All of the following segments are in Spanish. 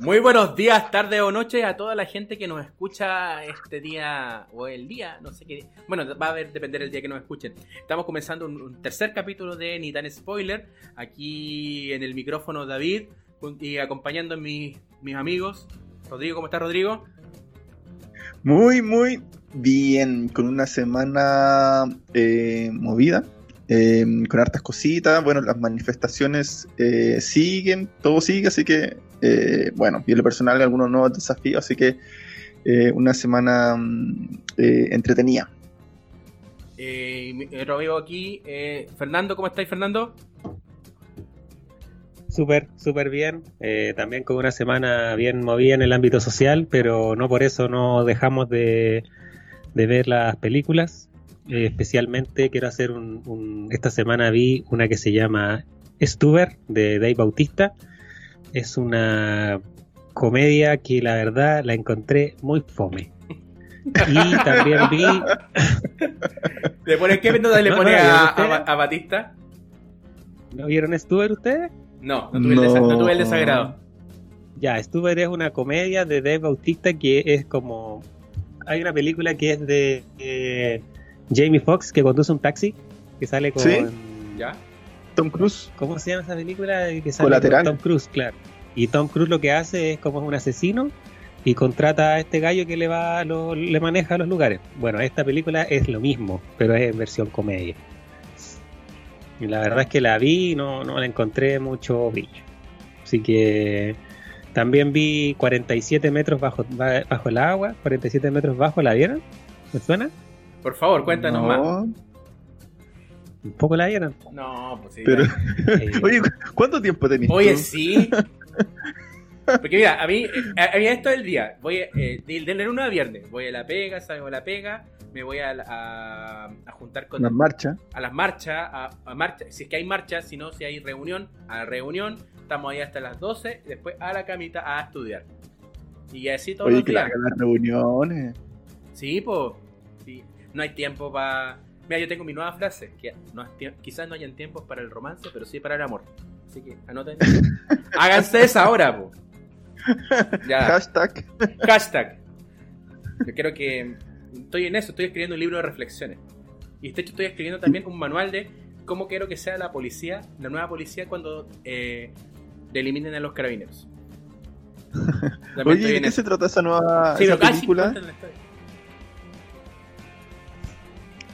Muy buenos días, tarde o noche a toda la gente que nos escucha este día o el día, no sé qué. Bueno, va a ver, depender el día que nos escuchen. Estamos comenzando un, tercer capítulo de Ni tan spoiler. Aquí en el micrófono David y acompañando a mis, amigos. Rodrigo, ¿cómo estás, Rodrigo? Muy, muy bien. Con una semana eh, movida. Eh, con hartas cositas. Bueno, las manifestaciones eh, siguen, todo sigue, así que eh, bueno, y en lo personal algunos nuevos desafíos, así que eh, una semana mm, eh, entretenida. otro amigo aquí, Fernando, ¿cómo estáis Fernando? Súper, súper bien. también con una semana bien movida en el ámbito social, pero no por eso no dejamos de, ver las películas. especialmente quiero hacer un, Esta semana vi una que se llama Stuber de Dave Bautista es una comedia que la verdad la encontré muy fome. Y también vi. ¿Le pone qué nota le pone a, Batista? ¿No vieron Stuber ustedes? No, no tuve, El, desagrado. Ya, Stuber es una comedia de Dave Bautista que es como. Hay una película que es de eh, Jamie Foxx que conduce un taxi que sale con. ¿Sí? ¿Ya? Tom Cruise. ¿Cómo se llama esa película? Que sale Con Tom Cruise, claro. Y Tom Cruise lo que hace es como un asesino y contrata a este gallo que le va le maneja los lugares. Bueno, esta película es lo mismo, pero es en versión comedia. Y la verdad es que la vi y no, no la encontré mucho brillo. Así que también vi 47 metros bajo, bajo el agua, 47 metros bajo, ¿la vieron? ¿Me suena? Por favor, cuéntanos más. ¿Un poco la vieron? No, pues sí. Pero, oye, ¿cuánto tiempo tenías? Oye, sí. Porque mira, a mí, eh, a, mí esto es el día. Voy eh, del, del lunes a viernes. Voy a la pega, salgo a la pega, me voy a, a, juntar con. Las marchas. A las marchas, a, a marchas. Si es que hay marchas, si no, si hay reunión, a la reunión. Estamos ahí hasta las 12, después a la camita a estudiar. Y así todos Oye, los días. Que las reuniones. Sí, pues. Sí. No hay tiempo para Mira, yo tengo mi nueva frase, que quizás no hayan tiempos para el romance, pero sí para el amor. Así que anoten. Háganse esa ahora, po. Hashtag. Hashtag. Yo creo que estoy en eso, estoy escribiendo un libro de reflexiones. Y de hecho estoy escribiendo también un manual de cómo quiero que sea la policía, la nueva policía cuando eh, eliminen a los carabineros. Oye, ¿de qué se trata esa nueva película?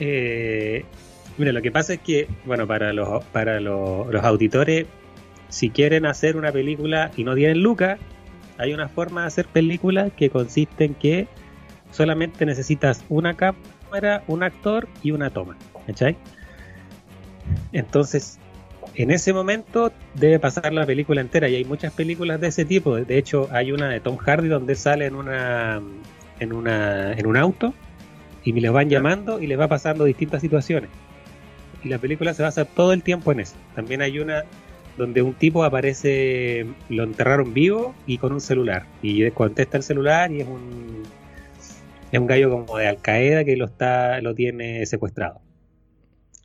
Eh, mira, lo que pasa es que, bueno, para los, para los, auditores, si quieren hacer una película y no tienen lucas, hay una forma de hacer películas que consiste en que solamente necesitas una cámara, un actor y una toma. ¿Cachai? Entonces, en ese momento debe pasar la película entera y hay muchas películas de ese tipo. De hecho, hay una de Tom Hardy donde sale en una en una en un auto y me les van llamando y les va pasando distintas situaciones. Y la película se basa todo el tiempo en eso. También hay una donde un tipo aparece, lo enterraron vivo y con un celular. Y contesta el celular y es un, es un gallo como de Al Qaeda que lo, está, lo tiene secuestrado.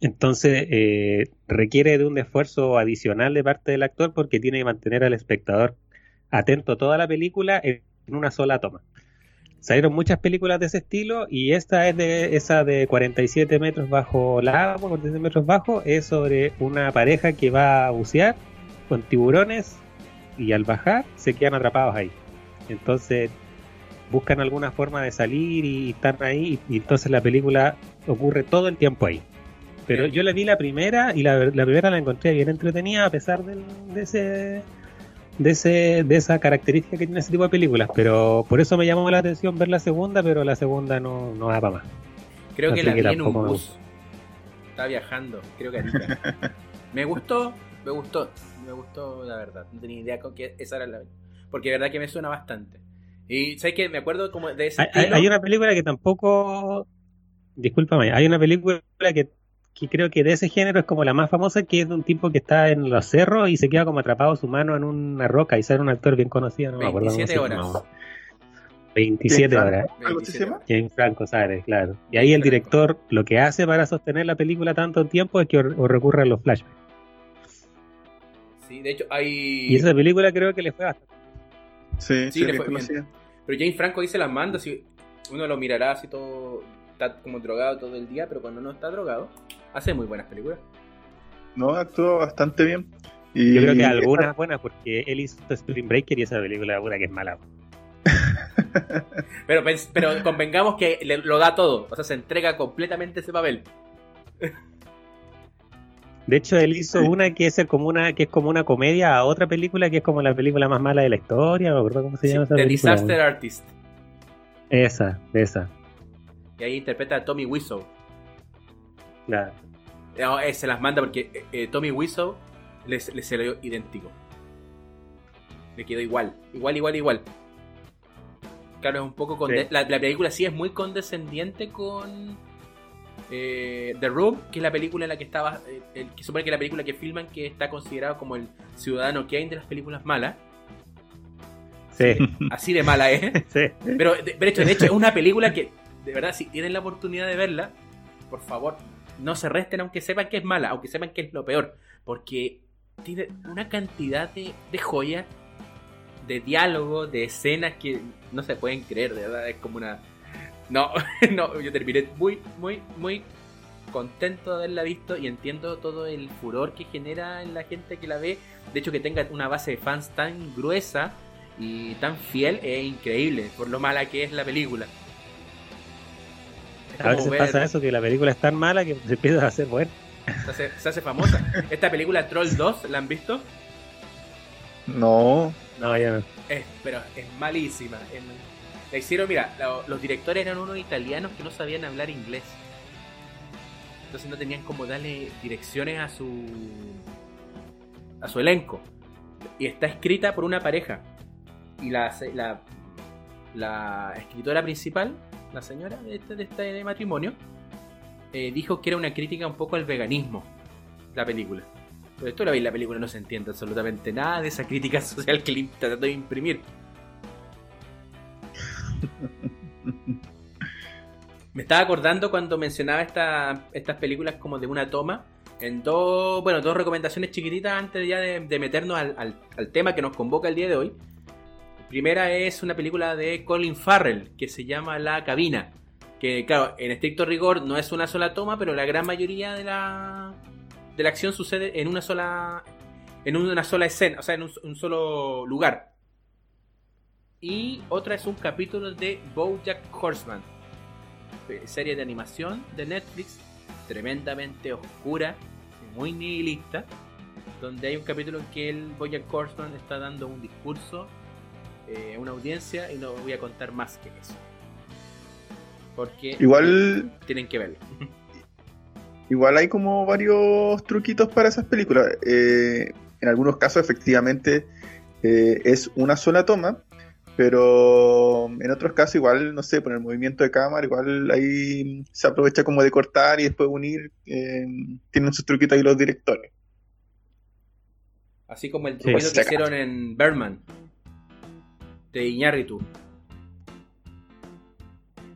Entonces eh, requiere de un esfuerzo adicional de parte del actor porque tiene que mantener al espectador atento toda la película en una sola toma salieron muchas películas de ese estilo y esta es de esa de 47 metros bajo la agua, 47 metros bajo, es sobre una pareja que va a bucear con tiburones y al bajar se quedan atrapados ahí. Entonces buscan alguna forma de salir y están ahí y entonces la película ocurre todo el tiempo ahí. Pero yo la vi la primera y la, primera la encontré bien entretenida a pesar de ese de, ese, de esa característica que tiene ese tipo de películas, pero por eso me llamó la atención ver la segunda, pero la segunda no, no da para más. Creo que la vi en un bus. Está viajando, creo que me gustó, me gustó, me gustó la verdad. No tenía idea con que esa era la. Porque de verdad que me suena bastante. Y sabes que me acuerdo como de ese. Hay, hay, una película que tampoco. Discúlpame, hay una película que que creo que de ese género es como la más famosa, que es de un tipo que está en los cerros y se queda como atrapado su mano en una roca y sale un actor bien conocido, no me acuerdo 27 horas. 27 horas. James Franco sale, claro. Y ahí el director lo que hace para sostener la película tanto tiempo es que recurre a los flashbacks. Sí, de hecho hay... Y esa película creo que le fue bastante. Sí, Sí, sí, le fue bien. Pero James Franco dice las manda, si uno lo mirará así todo, está como drogado todo el día, pero cuando no está drogado, hace muy buenas películas. No, actuó bastante bien. Y Yo creo que algunas buenas, porque él hizo Spring Breaker y esa película una que es mala. Pero, pens- pero convengamos que le- lo da todo, o sea, se entrega completamente ese papel. De hecho, él hizo Sí. una que es como una que es como una comedia a otra película que es como la película más mala de la historia, no me acuerdo cómo se Sí, llama esa The película. Disaster Artist. Esa, esa. Y ahí interpreta a Tommy Wiseau. La, No, eh, se las manda porque eh, eh, Tommy Wiseau le, le se lo dio idéntico. Le quedó igual, igual, igual, igual. Claro, es un poco Sí. la, la película sí es muy condescendiente con eh, The Room, que es la película en la que estaba, eh, el, que supone que es la película que filman que está considerado como el ciudadano Kane de las películas malas. sí, Así de mala es. sí. Pero de, de hecho, de hecho, es una película que, de verdad, si tienen la oportunidad de verla, por favor, no se resten aunque sepan que es mala, aunque sepan que es lo peor, porque tiene una cantidad de, de joyas, de diálogos, de escenas que no se pueden creer, de verdad, es como una... No, no, yo terminé muy, muy, muy contento de haberla visto y entiendo todo el furor que genera en la gente que la ve. De hecho, que tenga una base de fans tan gruesa y tan fiel es increíble por lo mala que es la película. A veces ver- pasa eso, que la película es tan mala que se empieza a hacer buena. Se hace, se hace famosa. Esta película Troll 2, ¿la han visto? No, No, ya no. Es, pero es malísima. En- la hicieron, mira, lo- los directores eran unos italianos que no sabían hablar inglés. Entonces no tenían como darle direcciones a su a su elenco. Y está escrita por una pareja. Y la, la, la escritora principal, la señora de este, de este matrimonio, eh, dijo que era una crítica un poco al veganismo, la película. Pero esto la veis la película no se entiende absolutamente nada de esa crítica social que le trató de imprimir. Me estaba acordando cuando mencionaba esta- estas películas como de una toma. En dos, bueno, dos recomendaciones chiquititas antes ya de, meternos al tema que nos convoca el día de hoy. Primera es una película de Colin Farrell que se llama La Cabina. Que, claro, en estricto rigor no es una sola toma, pero la gran mayoría de la, de la acción sucede en una sola en una sola escena, o sea, en un, solo lugar. Y otra es un capítulo de BoJack Horseman, eh, serie de animación de Netflix, tremendamente oscura, muy nihilista, donde hay un capítulo en que el BoJack Horseman está dando un discurso eh, una audiencia y no voy a contar más que eso. Porque igual tienen que verlo. Igual hay como varios truquitos para esas películas. Eh, en algunos casos, efectivamente, eh, es una sola toma, pero en otros casos, igual, no sé, por el movimiento de cámara, igual ahí se aprovecha como de cortar y después unir. eh, tienen sus truquitos ahí los directores. Así como el Sí. truquito Pues, que hicieron en Berman de Iñárritu.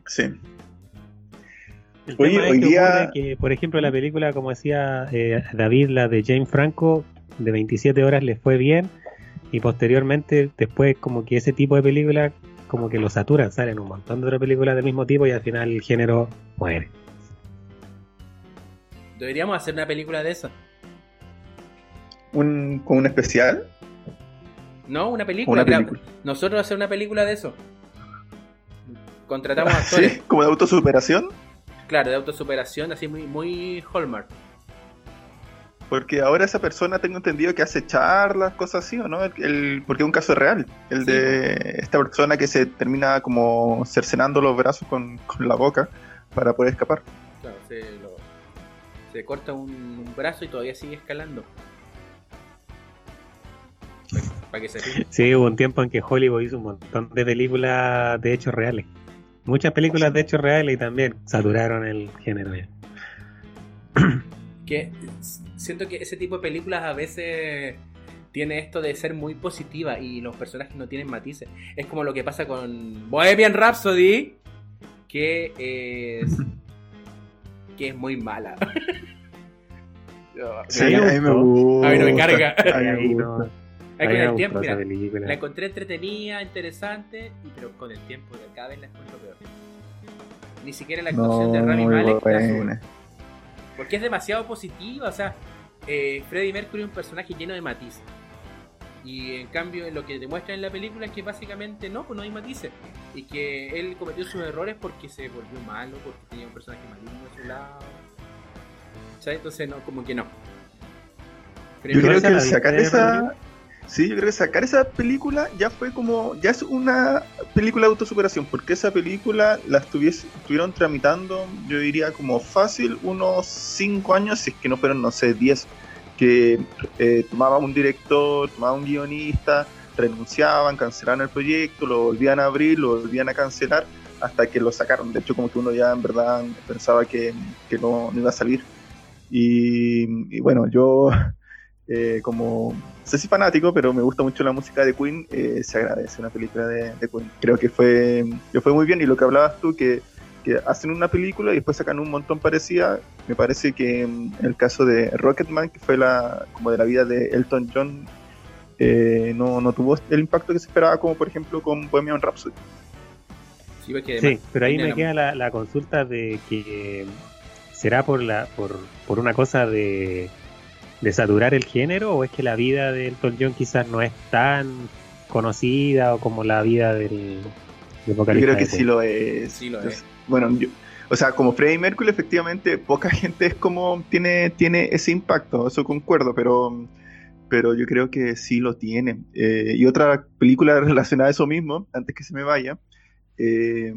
Sí. El Oye, tema es hoy que día- que, por ejemplo, la película, como decía eh, David, la de James Franco, de 27 horas les fue bien y posteriormente, después, como que ese tipo de películas, como que lo saturan, salen un montón de otras películas del mismo tipo y al final el género muere. Deberíamos hacer una película de eso. Un, con un especial. No, una película. Una mira, película. nosotros hacer una película de eso. Contratamos actores, Sí, como de autosuperación. claro, de autosuperación, así muy, muy Hallmark. Porque ahora esa persona tengo entendido que hace charlas, cosas así, ¿o no? El- el- porque es un caso real. El Sí. de esta persona que se termina como cercenando los brazos con, con la boca para poder escapar. Claro, se, lo- se corta un, un brazo y todavía sigue escalando. Para que se ríe. Sí, hubo un tiempo en que Hollywood hizo un montón de películas de hechos reales. Muchas películas de hechos reales y también saturaron el género ya. que siento que ese tipo de películas a veces tiene esto de ser muy positiva y los personajes no tienen matices. Es como lo que pasa con Bohemian Rhapsody, que es que es muy mala. Sí, a mí me gusta. A mí no me carga. A mí me Ahí gusta. Con el tiempo, mira, la encontré entretenida, interesante, pero con el tiempo de cada vez la encuentro peor. Ni siquiera la actuación No, de Rami Malek la. Porque es demasiado positiva, o sea, eh, Freddie Mercury es un personaje lleno de matices. Y en cambio, lo que demuestra en la película es que básicamente no, pues no hay matices. Y que él cometió sus errores porque se volvió malo, porque tenía un personaje maligno a su lado. ¿Sabes? Entonces, no, como que no. Freddie Yo creo que la sacar esa. Sí, yo creo que sacar esa película ya fue como. Ya es una película de autosuperación, porque esa película la estuvieron tramitando, yo diría como fácil, unos 5 años, si es que no fueron, no sé, 10. Que eh, tomaba un director, tomaba un guionista, renunciaban, cancelaban el proyecto, lo volvían a abrir, lo volvían a cancelar, hasta que lo sacaron. De hecho, como que uno ya en verdad pensaba que, que no, no iba a salir. Y bueno, yo eh, como no sé si fanático, pero me gusta mucho la música de Queen, eh, se agradece una película de, de Queen. Creo que fue, que fue muy bien y lo que hablabas tú, que, que hacen una película y después sacan un montón parecida, me parece que en el caso de Rocketman, que fue la como de la vida de Elton John, eh, no, no tuvo el impacto que se esperaba, como por ejemplo con Bohemian Rhapsody. Sí, pero ahí me la- queda la, la consulta de que será por la por, por una cosa de, de saturar el género o es que la vida de Elton John quizás no es tan conocida o como la vida del, del Yo creo que de sí lo es. Sí lo es. Bueno, yo- o sea, como Freddie Mercury, efectivamente, poca gente es como tiene, tiene ese impacto, eso concuerdo, pero, pero yo creo que sí lo tiene. Eh, y otra película relacionada a eso mismo, antes que se me vaya, eh,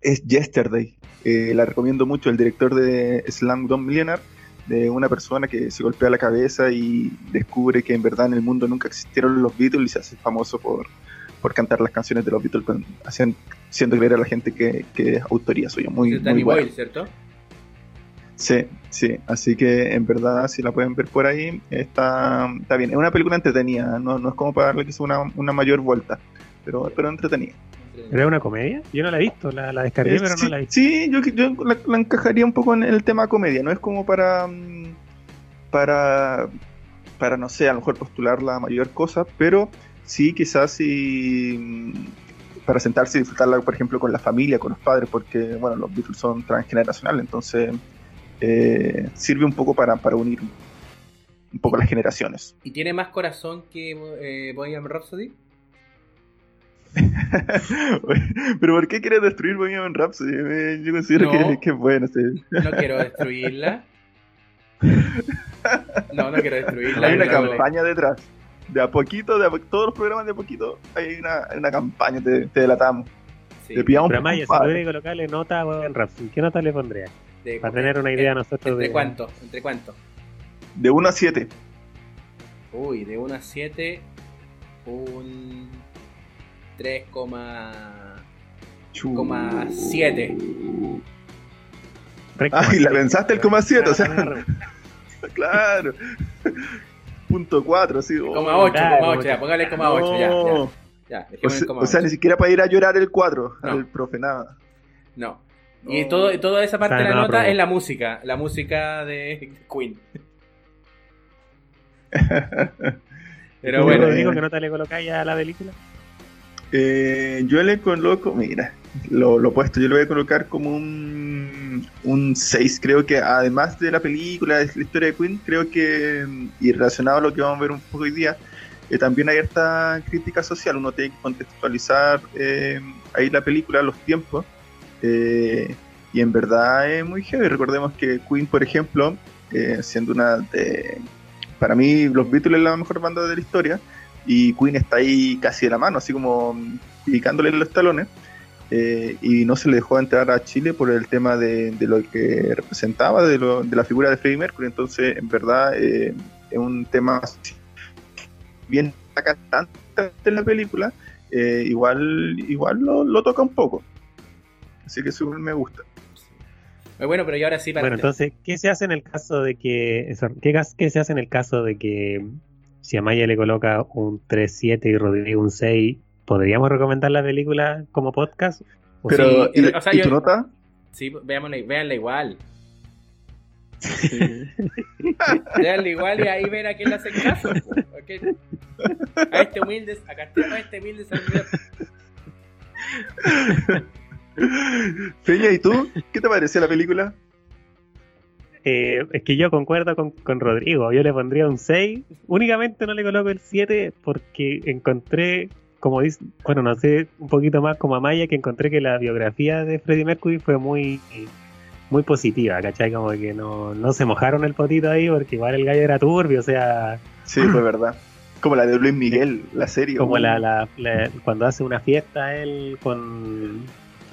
es Yesterday. Eh, la recomiendo mucho, el director de Slam Dunk Millionaire, de una persona que se golpea la cabeza y descubre que en verdad en el mundo nunca existieron los Beatles y se hace famoso por, por cantar las canciones de los Beatles, haciendo creer a la gente que, que es autoría suya. Muy, muy Danny. Boyle, ¿cierto? Sí, sí, así que en verdad si la pueden ver por ahí, está, está bien. Es una película entretenida, no, no es como para darle que sea una, una mayor vuelta, pero, pero entretenida. ¿Pero es una comedia? Yo no la he visto, la, la descargué Eh, pero sí, no la he visto. sí, yo, yo la, la encajaría un poco en el tema comedia, no es como para, mm, para, para no sé, a lo mejor postular la mayor cosa, pero sí quizás sí mm, para sentarse y disfrutarla, por ejemplo, con la familia, con los padres, porque bueno, los Beatles son transgeneracionales, entonces eh, sirve un poco para, para unir un poco las generaciones. ¿Y tiene más corazón que eh, Bohemian Rhapsody? Pero ¿por qué quieres destruir Bohemian Rhapsody? Eh, Yo considero No. que, que es bueno. sí. No quiero destruirla. No, no quiero destruirla. Hay una campaña detrás. De a poquito, de a po- todos los programas de a poquito, hay una, una campaña, te, te delatamos. Sí, Te pillamos Pero por Maya, si tuviera que colocarle nota a Bohemian Rhapsody, ¿qué nota le pondría? de- Para tener una idea nosotros ¿Entre de... cuánto? ¿Entre cuánto? De 1 a 7. Uy, de 1 a 7, un 3,7. Recto. Ay, la pensaste el coma 7, o sea, Claro. Punto 4, sí. oh. Coma 8, claro, coma 8, ya, póngale coma 8, ya, No. ya. Ya, O dejemos sea, o sea, 8. ni siquiera para ir a llorar el 4 No. al profe, nada. No. Y No. todo, y toda esa parte Está de la la nota es la música, la música de Queen. Pero ¿Tú, bueno, Rodrigo, ¿qué nota le colocáis a la película? Eh, yo le coloco, mira, lo, lo opuesto, yo le voy a colocar como un, un 6. Creo que además de la película, de la historia de Queen, creo que, mm, y relacionado a lo que vamos a ver un poco hoy día, eh, también hay esta crítica social. Uno tiene que contextualizar eh, ahí la película, los tiempos. eh, y en verdad es muy heavy. Recordemos que Queen, por ejemplo, siendo una de. Para mí, los Beatles es la mejor banda de la historia y Queen está ahí casi de la mano, así como picándole los talones. eh, y no se le dejó entrar a Chile por el tema de, de lo que representaba, de, lo- de la figura de Freddie Mercury. Entonces, en verdad, eh, es un tema bien cantante en la película, eh, igual, igual lo, lo toca un poco. Así que eso me gusta. bueno, pero y ahora sí para Bueno, entonces, ¿qué se hace en el caso de que... eso, ¿Qué, gas- qué se hace en el caso de que si a Maya le coloca un 3-7 y Rodrigo un 6, ¿podríamos recomendar la película como podcast? ¿O Pero, sí, ¿y, o sea, y yo- tu nota? Sí, veámosla, véanla igual. Véanla igual y ahí ven a quién le hacen caso. A este humilde, acá a este humilde servidor. Feña, ¿y tú? ¿Qué te pareció la película? Eh, es que yo concuerdo con, con, Rodrigo, yo le pondría un 6. Únicamente no le coloco el 7 porque encontré, como dice, bueno, no sé, un poquito más como a Maya, que encontré que la biografía de Freddie Mercury fue muy muy positiva, ¿cachai? Como que no, no se mojaron el potito ahí porque igual el gallo era turbio, o sea... Sí, fue verdad. Como la de Luis Miguel, la serie. Como la, la, cuando hace una fiesta él con,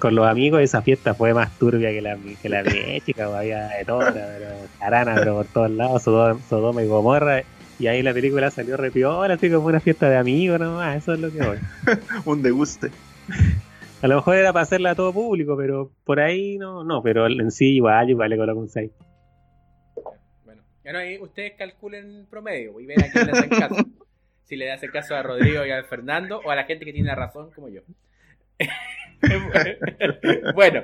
con los amigos, esa fiesta fue más turbia que la, que la de chica, había de todo, pero carana, pero por todos lados, Sodoma, y Gomorra. Y ahí la película salió repiola, así como una fiesta de amigos nomás, eso es lo que voy. Un deguste. A lo mejor era para hacerla a todo público, pero por ahí no, no, pero en sí igual, igual le coloco un 6. Bueno, ahora ahí ustedes calculen promedio y ven a quién le hacen caso. si le hacen caso a Rodrigo y a Fernando o a la gente que tiene la razón como yo. bueno,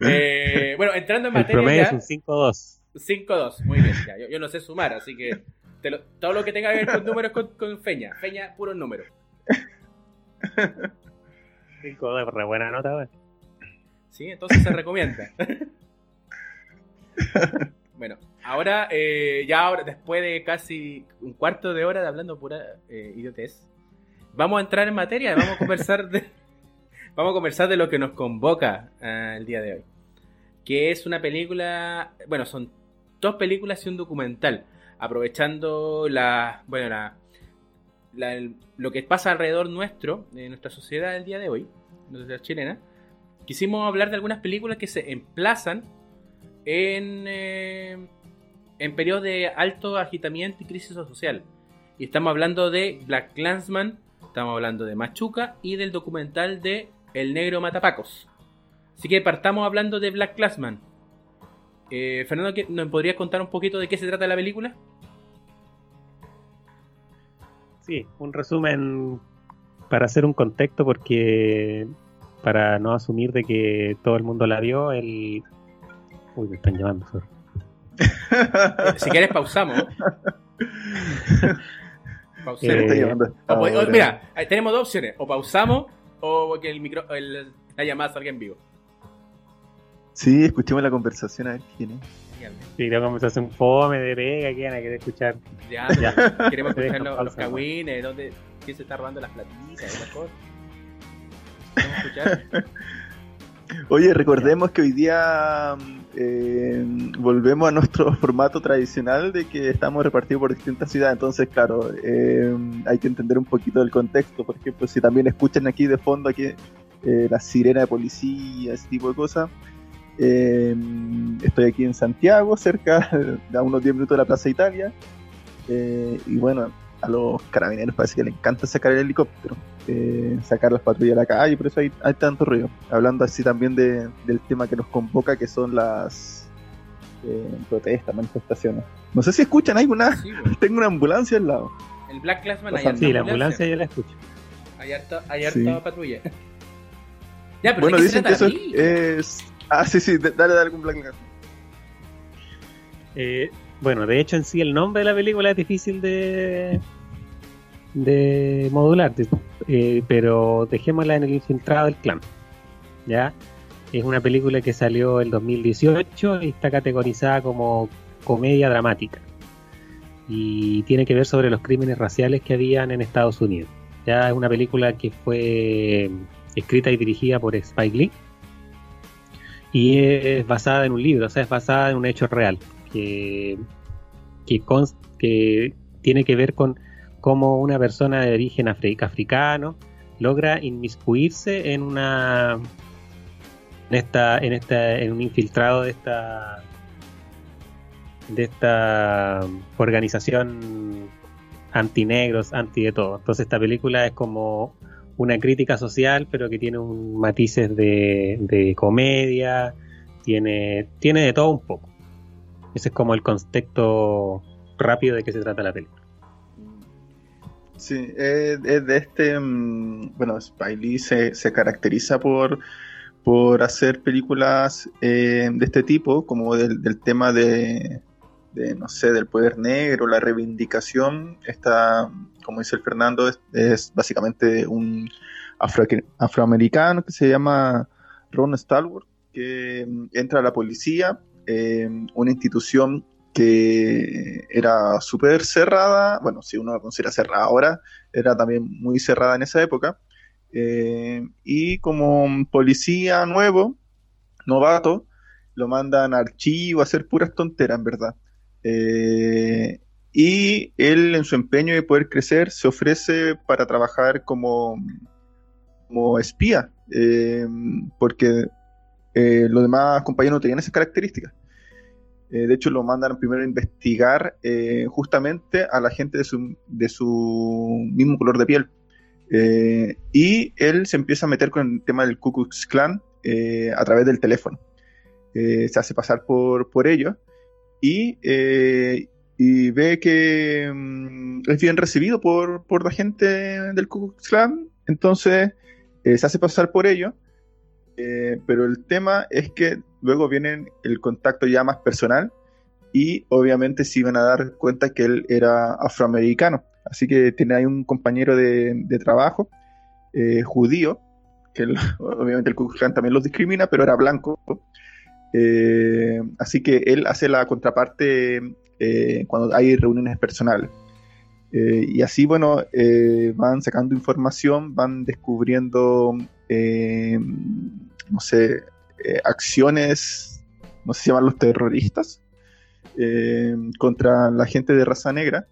eh, bueno, entrando en materia. El promedio es un 5-2. 5-2, muy bien. Ya, yo, no sé sumar, así que todo lo que tenga que ver con números con, con Feña. Feña, puros números. 5 de re buena nota, güey. Sí, entonces se recomienda. bueno, ahora, eh, ya ahora, después de casi un cuarto de hora de hablando pura eh, idiotez, vamos a entrar en materia, vamos a conversar de, vamos a conversar de lo que nos convoca eh, el día de hoy. Que es una película, bueno, son dos películas y un documental, aprovechando la, bueno, la, lo que pasa alrededor nuestro, de nuestra sociedad el día de hoy, la chilena, quisimos hablar de algunas películas que se emplazan en, eh, en periodos de alto agitamiento y crisis social. Y estamos hablando de Black Clansman, estamos hablando de Machuca y del documental de El Negro Matapacos. Así que partamos hablando de Black Clansman. Eh, Fernando, ¿nos podrías contar un poquito de qué se trata la película? Sí, un resumen para hacer un contexto, porque para no asumir de que todo el mundo la vio, el... Uy, me están llamando, si quieres pausamos. pausemos. Eh, mira, tenemos dos opciones, o pausamos o que el micro, el, la llamada salga en vivo. Sí, escuchemos la conversación a ver quién es. Sí, la conversación fome de pega, ¿quién hay que escuchar? Ya, ya. queremos escuchar los, los cagüines, dónde, quién se está robando las platitas, esas cosas. ¿Queremos escuchar? Oye, recordemos que hoy día eh, volvemos a nuestro formato tradicional de que estamos repartidos por distintas ciudades, entonces claro, eh, hay que entender un poquito del contexto, por ejemplo, si también escuchan aquí de fondo aquí eh, la sirena de policía, ese tipo de cosas, estoy aquí en Santiago, cerca de a unos 10 minutos de la Plaza Italia. Y bueno, a los carabineros parece que les encanta sacar el helicóptero, eh, sacar las patrullas a la calle, por eso hay, tanto ruido. Hablando así también de, del tema que nos convoca, que son las protestas, manifestaciones. No sé si escuchan, hay una. Tengo una ambulancia al lado. El Black Classman hay Sí, la ambulancia yo la escucho. Hay harta, hay patrulla. ya, pero bueno, dicen que eso es Ah, sí, sí, dale, dale algún blanco. Eh, bueno, de hecho en sí el nombre de la película es difícil de de modular, eh, pero dejémosla en el infiltrado del clan. ¿Ya? Es una película que salió el 2018 y está categorizada como comedia dramática. Y tiene que ver sobre los crímenes raciales que habían en Estados Unidos. Ya es una película que fue escrita y dirigida por Spike Lee y es basada en un libro, o sea, es basada en un hecho real que, que tiene que ver con cómo una persona de origen africano logra inmiscuirse en una en esta en esta en un infiltrado de esta de esta organización anti negros anti de todo entonces esta película es como una crítica social, pero que tiene un matices de, comedia, tiene, tiene de todo un poco. Ese es como el contexto rápido de qué se trata la película. Sí, es de este, mm, bueno, Spiley se, se caracteriza por, por hacer películas eh, de este tipo, como del, tema de, de, no sé, del poder negro, la reivindicación, está, como dice el Fernando, es, básicamente un afroamericano que se llama Ron Stalwart, que mm, entra a la policía, eh, una institución que era súper cerrada, bueno, si uno la considera cerrada ahora, era también muy cerrada en esa época, eh, y como policía nuevo, novato, lo mandan a archivo a hacer puras tonteras, en verdad. Eh, y él, en su empeño de poder crecer, se ofrece para trabajar como, como espía, eh, porque los demás compañeros no tenían esas características. De hecho, lo mandan primero a investigar justamente a la gente de su, de su mismo color de piel. Eh, y él se empieza a meter con el tema del Ku Klux Klan eh, a través del teléfono. Eh, se hace pasar por, por ello y, y ve que mm, es bien recibido por, por, la gente del Ku Klux Klan, entonces se hace pasar por ello. pero el tema es que luego viene el contacto ya más personal y obviamente se iban a dar cuenta que él era afroamericano. Así que tiene ahí un compañero de, trabajo eh, judío, que obviamente el Ku también los discrimina, pero era blanco. Eh, así que él hace la contraparte eh, cuando hay reuniones personales. y así, bueno, van sacando información, van descubriendo, no sé, acciones, no sé si llaman los terroristas, contra la gente de raza negra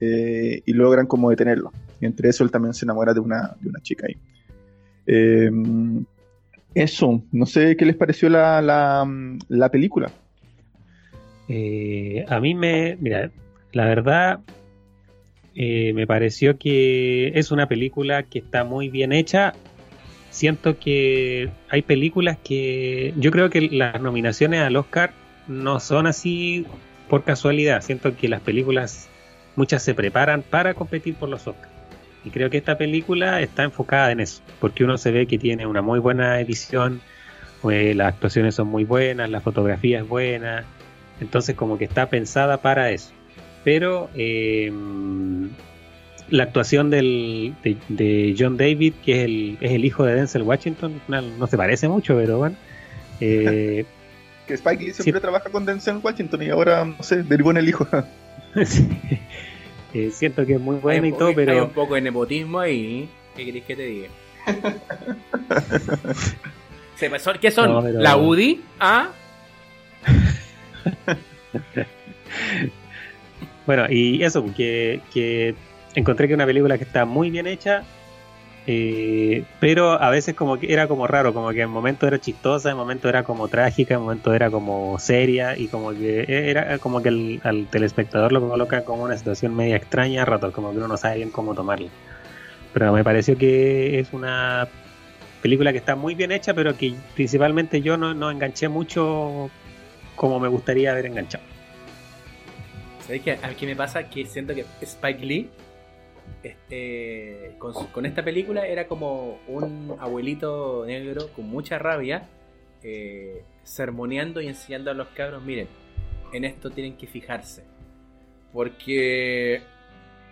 eh, y logran como detenerlo. Y entre eso él también se enamora de una, de una chica ahí. Eh, eso, no sé qué les pareció la, la, película. Eh, a mí me, mira, la verdad me pareció que es una película que está muy bien hecha. Siento que hay películas que yo creo que las nominaciones al Oscar no son así por casualidad. Siento que las películas muchas se preparan para competir por los Oscars. Y creo que esta película está enfocada en eso, porque uno se ve que tiene una muy buena edición, eh, las actuaciones son muy buenas, la fotografía es buena, entonces como que está pensada para eso. Pero eh, la actuación del, de, John David, que es el, es el hijo de Denzel Washington, no, se parece mucho, pero bueno. Eh, que Spike Lee siempre trabaja con Denzel Washington y ahora, no sé, derivó en el hijo. Eh, siento que es muy bueno y todo, pero. Hay un poco de nepotismo ahí. ¿Qué querés que te diga? ¿Qué son? ¿La UDI? ¿Ah? bueno, y eso, que, que encontré que una película que está muy bien hecha, eh, pero a veces como que era como raro, como que en momento era chistosa, en momento era como trágica, en momento era como seria y como que era como que al telespectador lo coloca como una situación media extraña a ratos, como que uno no sabe bien cómo tomarla. Pero me pareció que es una película que está muy bien hecha, pero que principalmente yo no, no enganché mucho como me gustaría haber enganchado. ¿Sabes qué? A qué me pasa que siento que Spike Lee este, con, esta película era como un abuelito negro con mucha rabia, eh, sermoneando y enseñando a los cabros, miren, en esto tienen que fijarse. Porque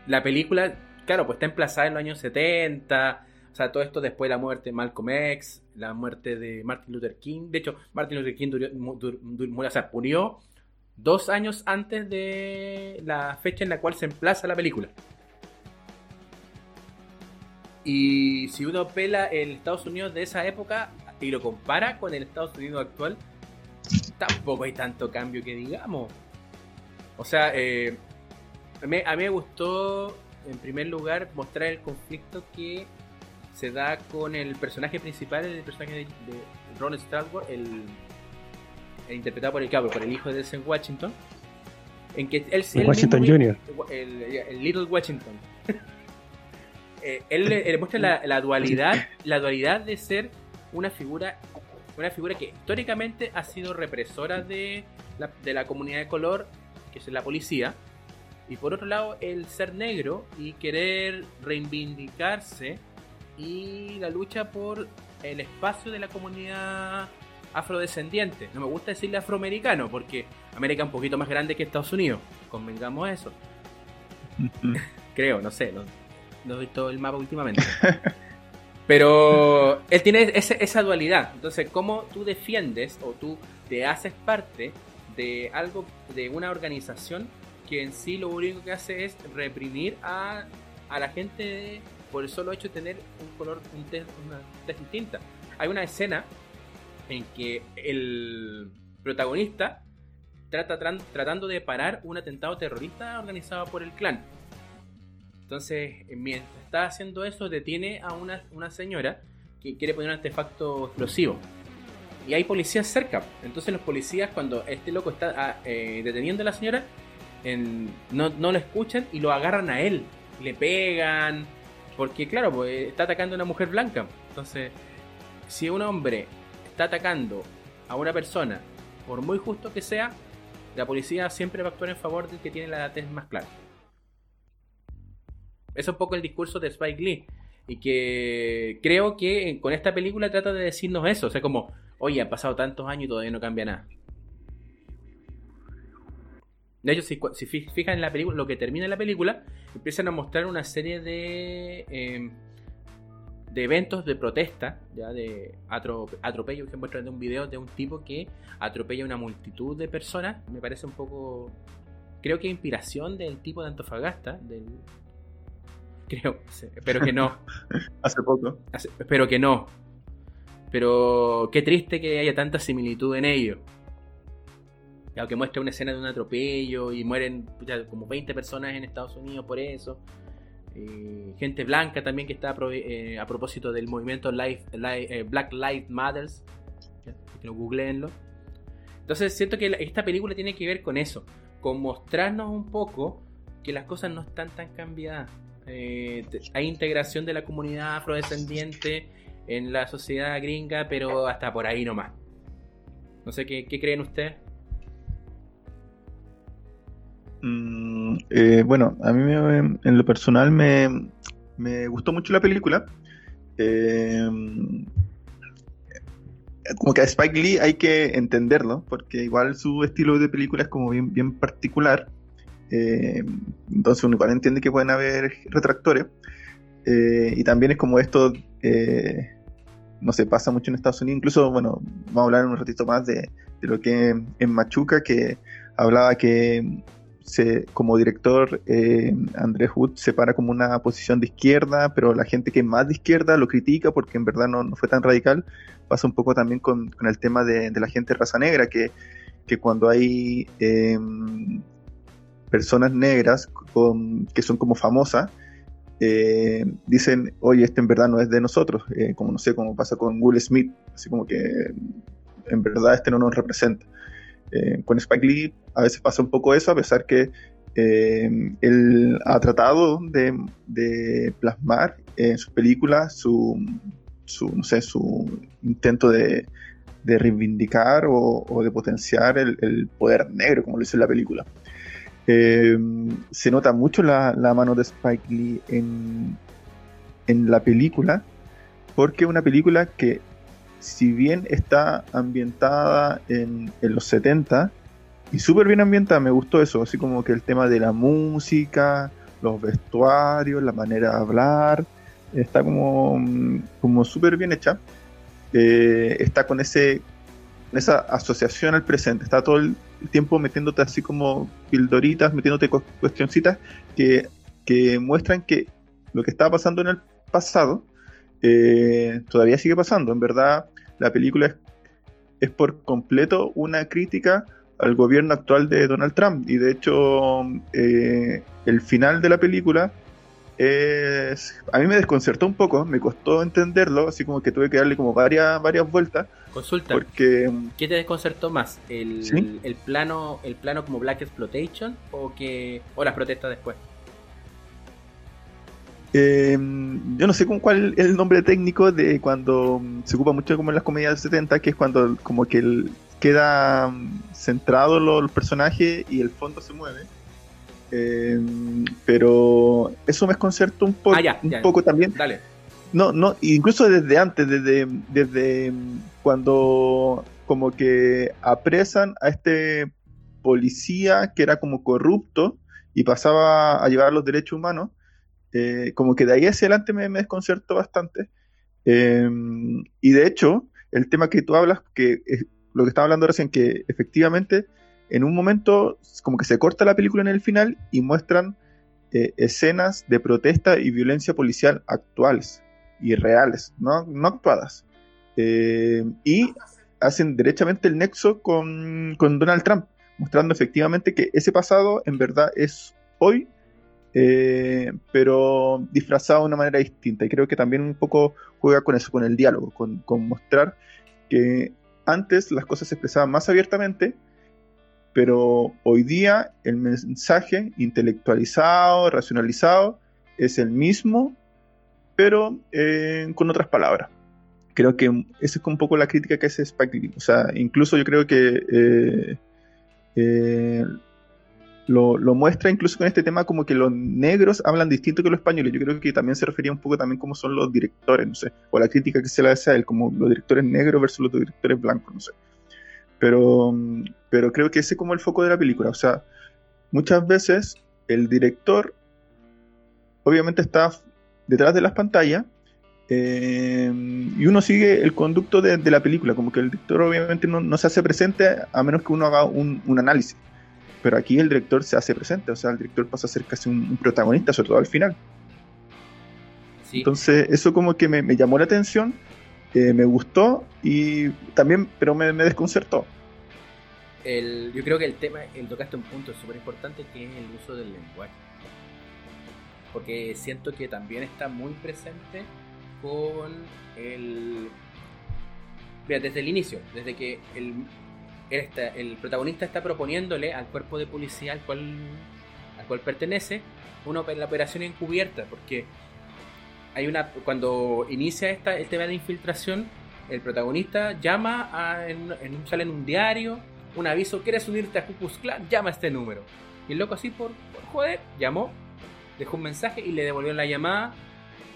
la película, claro, pues está emplazada en los años 70, o sea, todo esto después de la muerte de Malcolm X, la muerte de Martin Luther King. De hecho, Martin Luther King murió dos años antes de la fecha en la cual se emplaza la película. Y si uno pela el Estados Unidos de esa época y lo compara con el Estados Unidos actual, tampoco hay tanto cambio que digamos. O sea, eh, a, mí, me gustó, en primer lugar, mostrar el conflicto que se da con el personaje principal, el personaje de, Ron Stallworth, el, interpretado por el cabo, por el hijo de Denzel Washington, en que él, Washington Jr. el Little Washington. Eh, él le, muestra la, dualidad, la dualidad de ser una figura, una figura que históricamente ha sido represora de la, de la comunidad de color, que es la policía, y por otro lado el ser negro y querer reivindicarse y la lucha por el espacio de la comunidad afrodescendiente. No me gusta decirle afroamericano porque América es un poquito más grande que Estados Unidos. Convengamos eso. Creo, no sé. No, no he visto el mapa últimamente. Pero él tiene esa dualidad. Entonces, ¿cómo tú defiendes o tú te haces parte de algo, de una organización que en sí lo único que hace es reprimir a, a la gente por el solo hecho de tener un color, un test, una test distinta? Hay una escena en que el protagonista trata tratando de parar un atentado terrorista organizado por el clan. Entonces, mientras está haciendo eso, detiene a una, una señora que quiere poner un artefacto explosivo. Y hay policías cerca. Entonces los policías, cuando este loco está ah, eh, deteniendo a la señora, no, no, lo escuchan y lo agarran a él. le pegan. Porque claro, pues, está atacando a una mujer blanca. Entonces, si un hombre está atacando a una persona, por muy justo que sea, la policía siempre va a actuar en favor del que tiene la tez más clara. Es un poco el discurso de Spike Lee. Y que creo que con esta película trata de decirnos eso. O sea, como, oye, han pasado tantos años y todavía no cambia nada. De hecho, si, si fijan en la película, lo que termina en la película, empiezan a mostrar una serie de, em, de eventos de protesta, ya de atropello, que muestran de un video de un tipo que atropella a una multitud de personas. Me parece un poco, creo que inspiración del tipo de Antofagasta, del, creo. Espero que no. Hace poco. espero que no. Pero qué triste que haya tanta similitud en ello. Aunque muestra una escena de un atropello y mueren como 20 personas en Estados Unidos por eso. gente blanca también que está eh, a, propósito del movimiento eh, Black Lives Matters. Que lo googleenlo. Entonces siento que esta película tiene que ver con eso. Con mostrarnos un poco que las cosas no están tan cambiadas. Eh, hay integración de la comunidad afrodescendiente en la sociedad gringa, pero hasta por ahí nomás. No sé qué, creen ustedes. Mm, eh, bueno, a mí en lo personal me, gustó mucho la película. Eh, como que a Spike Lee hay que entenderlo, porque igual su estilo de película es como bien, bien particular. Eh, entonces uno igual entiende que pueden haber retractores. Eh, y también es como esto, eh, no se pasa mucho en Estados Unidos. Incluso, bueno, vamos a hablar un ratito más de, lo que en Machuca, que hablaba que se, como director Andrés Wood se para como una posición de izquierda, pero la gente que es más de izquierda lo critica porque en verdad no, fue tan radical. Pasa un poco también con, el tema de, la gente raza negra, que, que cuando hay personas negras que son como famosas, eh, dicen, oye, este en verdad no es de nosotros, eh, como no sé, como pasa con Will Smith, así como que en verdad este no nos representa. Eh, con Spike Lee a veces pasa un poco eso, a pesar que él ha tratado de, plasmar en sus películas su, no sé, su intento de, reivindicar o, de potenciar el, el, poder negro, como lo dice en la película. Eh, se nota mucho la, mano de Spike Lee en, en la película, porque es una película que, si bien está ambientada en, los 70, y súper bien ambientada, me gustó eso, así como que el tema de la música, los vestuarios, la manera de hablar, está como, como súper bien hecha. Eh, está con ese esa asociación al presente, está todo el tiempo metiéndote así como pildoritas, metiéndote cuestioncitas que, que muestran que lo que estaba pasando en el pasado eh, todavía sigue pasando. En verdad, la película es, es, por completo una crítica al gobierno actual de Donald Trump. Y de hecho, eh, el final de la película es, a mí me desconcertó un poco, me costó entenderlo, así como que tuve que darle como varias, varias vueltas. Consulta. Porque, ¿Qué te desconcertó más? ¿El, el, plano, ¿El plano como Black Exploitation o, que, o las protestas después? Eh, yo no sé con cuál es el nombre técnico de cuando se ocupa mucho como en las comedias de 70, que es cuando como que el, queda centrado los personajes y el fondo se mueve. Eh, pero eso me desconcerta un, poco ah, un poco también. Dale. No, no, incluso desde antes, desde, desde cuando como que apresan a este policía que era como corrupto y pasaba a llevar los derechos humanos. Eh, como que de ahí hacia adelante me, me desconcertó bastante. Eh, y de hecho, el tema que tú hablas, que es lo que estaba hablando recién, que efectivamente en un momento como que se corta la película en el final y muestran eh, escenas de protesta y violencia policial actuales y reales, no, no actuadas. y hacen derechamente el nexo con, con Donald Trump mostrando efectivamente que ese pasado en verdad es hoy, eh, pero disfrazado de una manera distinta. Y creo que también un poco juega con eso, con el diálogo, con, mostrar que antes las cosas se expresaban más abiertamente, pero hoy día el mensaje intelectualizado, racionalizado, es el mismo, pero eh, con otras palabras. Creo que esa es un poco la crítica que hace Spike Lee. O sea, incluso yo creo que eh, eh, lo, muestra incluso con este tema como que los negros hablan distinto que los españoles. Yo creo que también se refería un poco también como son los directores, no sé, o la crítica que se le hace a él, como los directores negros versus los directores blancos, no sé. Pero, pero creo que ese es como el foco de la película. O sea, muchas veces el director obviamente está detrás de las pantallas eh, y uno sigue el conducto de, la película, como que el director obviamente no, se hace presente a menos que uno haga un, análisis. Pero aquí el director se hace presente, o sea, el director pasa a ser casi un, protagonista, sobre todo al final. Entonces, eso como que me, llamó la atención, eh, me gustó y también, pero me, desconcertó. Yo creo que el tema, el tocaste un punto súper importante que es el uso del lenguaje. Porque siento que también está muy presente con el... Mira, desde el inicio, desde que el, el protagonista está proponiéndole al cuerpo de policía al cual, al cual pertenece una la operación encubierta, porque hay una cuando inicia esta, el tema de infiltración, el protagonista llama a, en, sale en un diario un aviso, ¿quieres unirte a Ku Clan? Llama a este número. Y el loco así por, por joder, llamó, dejó un mensaje y le devolvió la llamada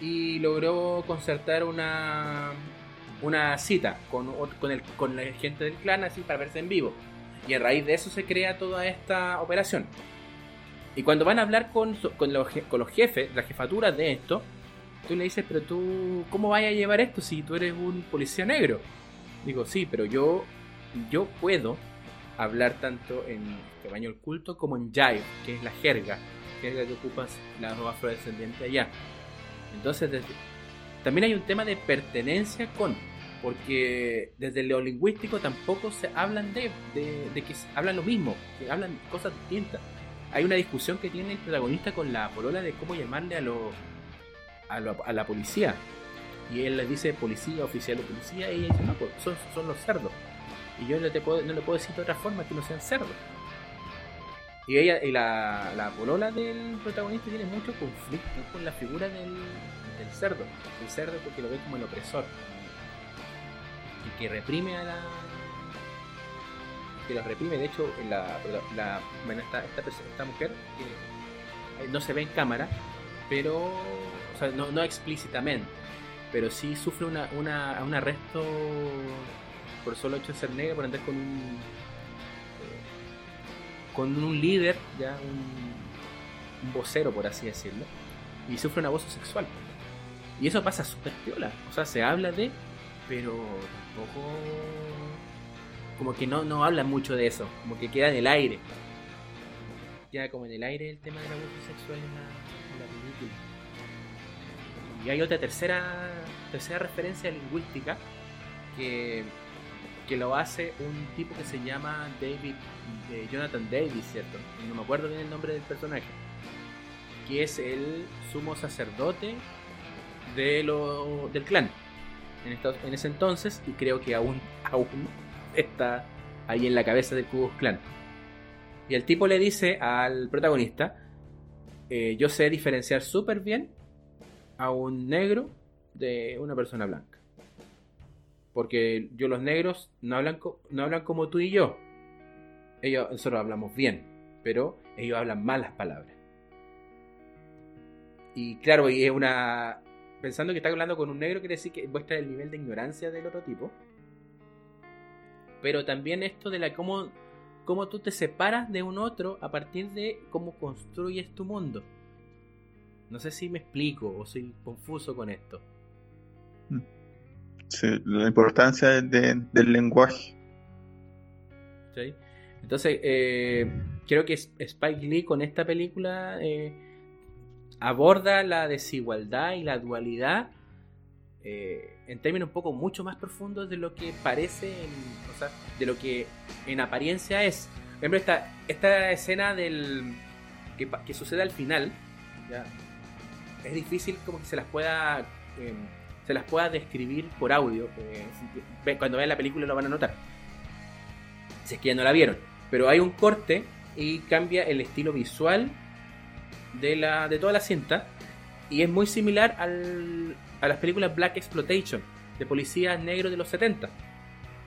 y logró concertar una, una cita con, con, el, con la gente del clan así para verse en vivo. Y a raíz de eso se crea toda esta operación. Y cuando van a hablar con, con, los, con los jefes, la jefatura de esto, tú le dices, pero tú, ¿cómo vas a llevar esto si tú eres un policía negro? Digo, sí, pero yo, yo puedo hablar tanto en español culto como en jive, que es la jerga, jerga que ocupas los afrodescendientes allá. Entonces, también hay un tema de pertenencia con, porque desde lo lingüístico tampoco se hablan de, de, que hablan lo mismo, que hablan cosas distintas. Hay una discusión que tiene el protagonista con la polola de cómo llamarle a, lo, a, la policía. Y él le dice policía, oficial de policía, y ella dice, no, pues son, son los cerdos. Y yo no, te puedo, no le puedo decir de otra forma que no sean cerdos. Y ella, y la, la polola del protagonista tiene mucho conflicto con la figura del, del cerdo. El cerdo porque lo ve como el opresor. Y que reprime a la. Que lo reprime. De hecho, la, bueno, esta, esta, mujer eh, no se ve en cámara, pero. O sea, no, no explícitamente. Pero sí sufre una, una, un arresto por solo hecho de ser negra, por andar con un con un líder, ya un, vocero, por así decirlo, y sufre un abuso sexual. Y eso pasa súper piola. O sea, se habla de, pero tampoco. Como que no, no habla mucho de eso, como que queda en el aire. Queda como en el aire el tema del abuso sexual en la, película. Y hay otra tercera, tercera referencia lingüística que que lo hace un tipo que se llama David, eh, Jonathan Davis, ¿cierto? No me acuerdo bien el nombre del personaje. Que es el sumo sacerdote de lo, del clan en, en ese entonces y creo que aún, aún está ahí en la cabeza del Kubus Clan. Y el tipo le dice al protagonista, eh, yo sé diferenciar súper bien a un negro de una persona blanca. Porque yo los negros no hablan, no hablan como tú y yo. Ellos, nosotros hablamos bien, pero ellos hablan malas palabras. Y claro, y es una... Pensando que está hablando con un negro quiere decir que muestra el nivel de ignorancia del otro tipo. pero también esto de la cómo, cómo tú te separas de un otro a partir de cómo construyes tu mundo. No sé si me explico o soy confuso con esto. La importancia del lenguaje. Entonces, eh, creo que Spike Lee con esta película eh, aborda la desigualdad y la dualidad eh, en términos un poco mucho más profundos de lo que parece, o sea, de lo que en apariencia es. Por ejemplo, esta, esta escena del que, sucede al final, es difícil como que se las pueda em, se las pueda describir por audio. cuando vean la película lo van a notar. Si es que ya no la vieron. Pero hay un corte y cambia el estilo visual de, la, de toda la cinta. Y es muy similar al, a las películas Black Exploitation de policías negros de los 70.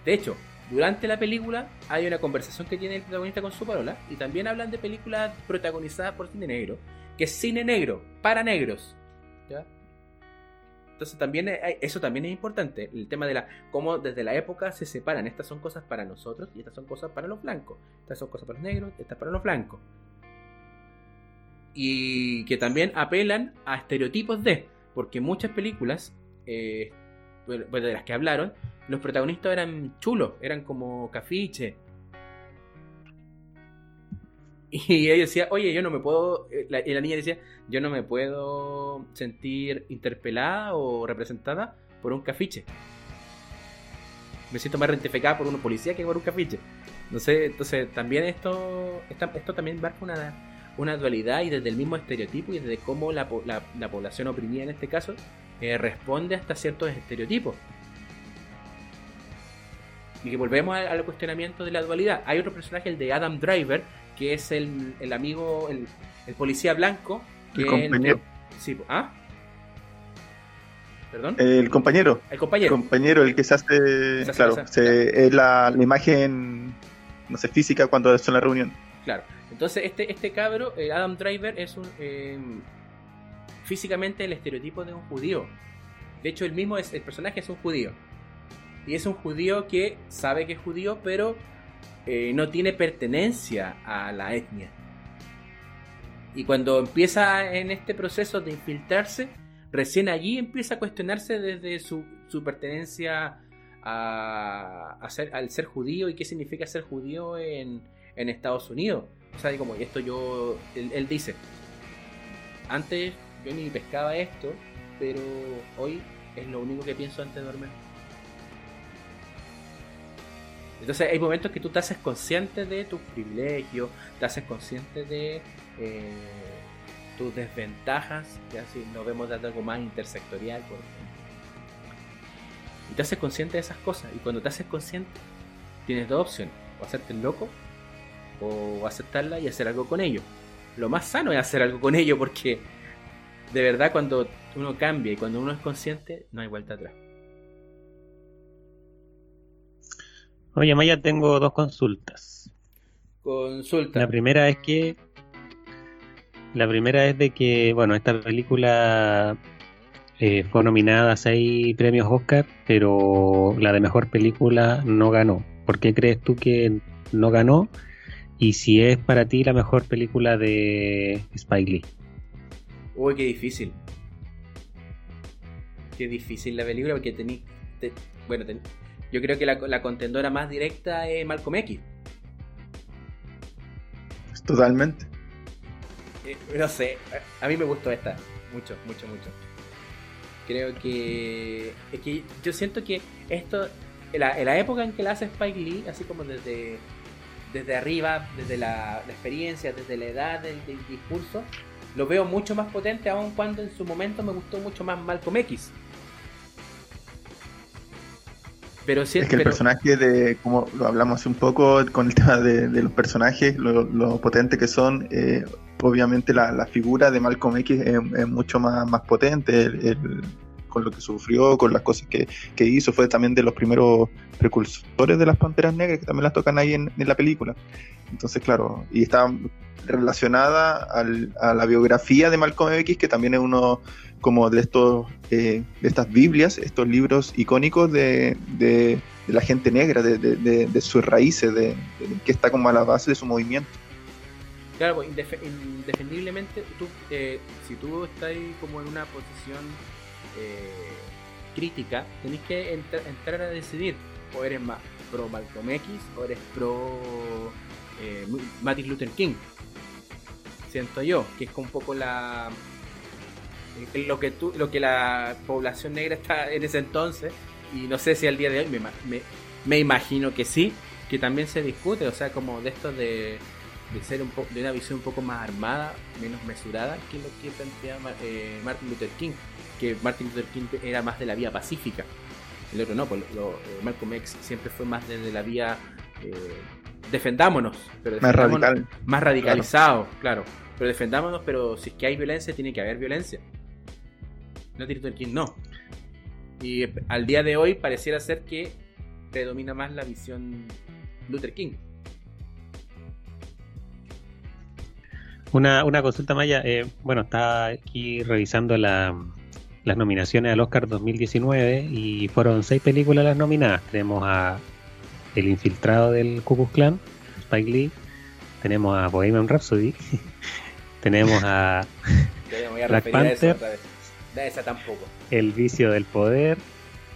De hecho, durante la película hay una conversación que tiene el protagonista con su parola y también hablan de películas protagonizadas por cine negro, que es cine negro, para negros. Entonces también eso también es importante, el tema de la cómo desde la época se separan, estas son cosas para nosotros y estas son cosas para los blancos, estas son cosas para los negros, estas para los blancos. Y que también apelan a estereotipos de, porque muchas películas, eh, de las que hablaron, los protagonistas eran chulos, eran como cafiche. Y ella decía, oye, yo no me puedo, eh, y la niña decía, yo no me puedo sentir interpelada o representada por un cafiche. Me siento más identificada por un policía que por un cafiche. No sé, entonces también esto, esto también marca una, una dualidad y desde el mismo estereotipo y desde cómo la, población oprimida en este caso eh, responde hasta ciertos estereotipos. Y que volvemos al, cuestionamiento de la dualidad. Hay otro personaje, el de Adam Driver, que es el, amigo, el, policía blanco. Que el compañero. sí, ¿ah? ¿Perdón? El compañero. El compañero. El compañero, el que se hace. claro, es la, la, imagen, no sé, física cuando está en la reunión. Claro. Entonces, este, este cabro, eh, Adam Driver, es un, eh, físicamente el estereotipo de un judío. De hecho, el mismo es, el personaje es un judío. Y es un judío que sabe que es judío, pero eh, no tiene pertenencia a la etnia. Y cuando empieza en este proceso de infiltrarse, recién allí empieza a cuestionarse desde su, su pertenencia a, ser, al ser judío y qué significa ser judío en, en Estados Unidos. O sea, como esto yo, él, dice, antes yo ni pescaba esto, pero hoy es lo único que pienso antes de dormir. Entonces hay momentos que tú te haces consciente de tus privilegios, te haces consciente de eh, tus desventajas, ya si nos vemos de algo más intersectorial, por ejemplo. Y te haces consciente de esas cosas. Y cuando te haces consciente, tienes dos opciones. O hacerte el loco o aceptarla y hacer algo con ello. Lo más sano es hacer algo con ello porque de verdad cuando uno cambia y cuando uno es consciente no hay vuelta atrás. Oye, Maya, tengo dos consultas. Consulta. La primera es que la primera es de que, bueno, esta película eh, fue nominada a seis premios Oscar, pero la de mejor película no ganó. ¿Por qué crees tú que no ganó? Y si es para ti la mejor película de Spike Lee. Uy, qué difícil. Qué difícil la película porque tení, bueno, yo creo que la, contendora más directa es Malcolm X. Totalmente. Eh, no sé, a mí me gustó esta. Mucho, mucho, mucho. Creo que. Es que yo siento que esto. En la, en la época en que la hace Spike Lee, así como desde desde arriba, desde la, experiencia, desde la edad del, discurso, lo veo mucho más potente, aun cuando en su momento me gustó mucho más Malcolm X. Pero sí, es que el personaje de, como lo hablamos hace un poco con el tema de, los personajes, lo, potente que son, eh, obviamente la, figura de Malcolm X es, mucho más, más potente. el, con lo que sufrió, con las cosas que, hizo, fue también de los primeros precursores de las Panteras Negras, que también las tocan ahí en, la película. Entonces, claro, y está relacionada a la biografía de Malcolm X, que también es uno como de estos eh, de estas Biblias, estos libros icónicos de, la gente negra, de, de, de, sus raíces, de, que está como a la base de su movimiento. Claro, pues, indefendiblemente, tú, eh, si tú estás como en una posición eh, crítica, tenés que entrar a decidir, o eres más pro Malcolm X o eres pro eh, Martin Luther King. Siento yo, que es como un poco la lo que tú, lo que la población negra está en ese entonces, y no sé si al día de hoy, me, me, imagino que sí, que también se discute, o sea, como de esto de, de ser un poco de una visión un poco más armada, menos mesurada que lo que planteaba eh, Martin Luther King, que Martin Luther King era más de la vía pacífica. El otro no, pues lo, eh, Malcolm X siempre fue más desde la vía eh, defendámonos, pero más radical. Más radicalizado, claro. Pero defendámonos, pero si es que hay violencia, tiene que haber violencia. No Luther King no. Y al día de hoy pareciera ser que predomina más la visión Luther King. Una, una consulta, Maya. Eh, bueno, está aquí revisando la, las nominaciones al Oscar 2019 y fueron seis películas las nominadas. Tenemos a El infiltrado del Ku Klux Klan, Spike Lee. Tenemos a Bohemian Rhapsody. tenemos a Black Panther. Esa tampoco. El vicio del poder.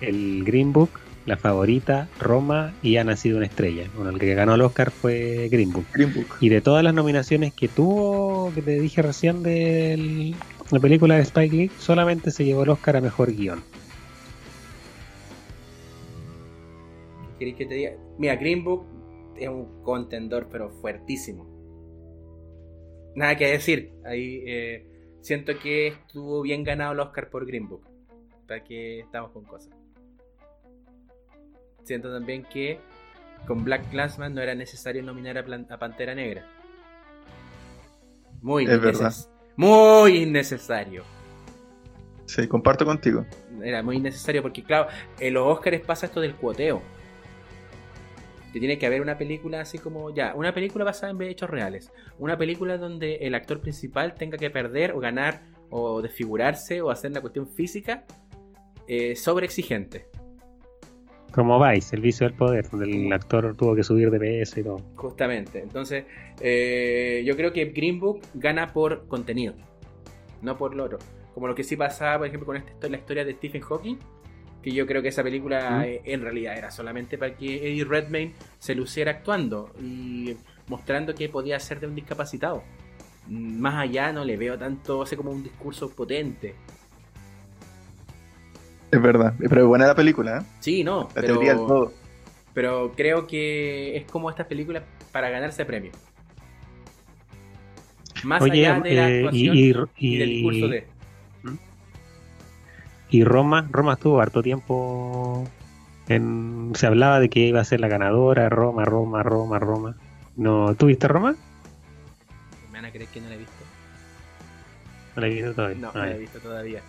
El Green Book. La favorita, Roma y Ha nacido una estrella. Bueno, el que ganó el Oscar fue Green Book. Green Book. Y de todas las nominaciones que tuvo, que te dije recién del la película de Spike Lee solamente se llevó el Oscar a mejor guion. ¿Queréis que te diga? Mira, Green Book es un contendor, pero fuertísimo. Nada que decir. Ahí eh, siento que estuvo bien ganado el Oscar por Green Book. Para que estamos con cosas. Siento también que con Black Classman no era necesario nominar a, Pantera Negra. Muy es verdad. Muy innecesario. Sí, comparto contigo. Era muy innecesario porque, claro, en los Oscars pasa esto del cuoteo. Que tiene que haber una película así como, ya, una película basada en hechos reales. Una película donde el actor principal tenga que perder o ganar o desfigurarse o hacer una cuestión física eh, sobre exigente. Como Vice, el vicio del poder, donde el actor tuvo que subir de peso y todo. Justamente. Entonces, eh, yo creo que Green Book gana por contenido, no por lo otro. Como lo que sí pasaba, por ejemplo, con esta, la historia de Stephen Hawking, que yo creo que esa película eh, en realidad era solamente para que Eddie Redmayne se luciera actuando y mostrando que podía ser de un discapacitado. Más allá no le veo tanto, hace como un discurso potente. Es verdad, pero es buena la película, ¿eh? Sí, no. La pero, todo. Pero creo que es como estas películas para ganarse premio. Más allá de la eh, actuación y, del discurso de. Y Roma, Roma estuvo harto tiempo. En, se hablaba de que iba a ser la ganadora, Roma, Roma, Roma, Roma. ¿No tuviste Roma? Me van a creer que no la he visto. No la he visto todavía. No, no la he visto todavía.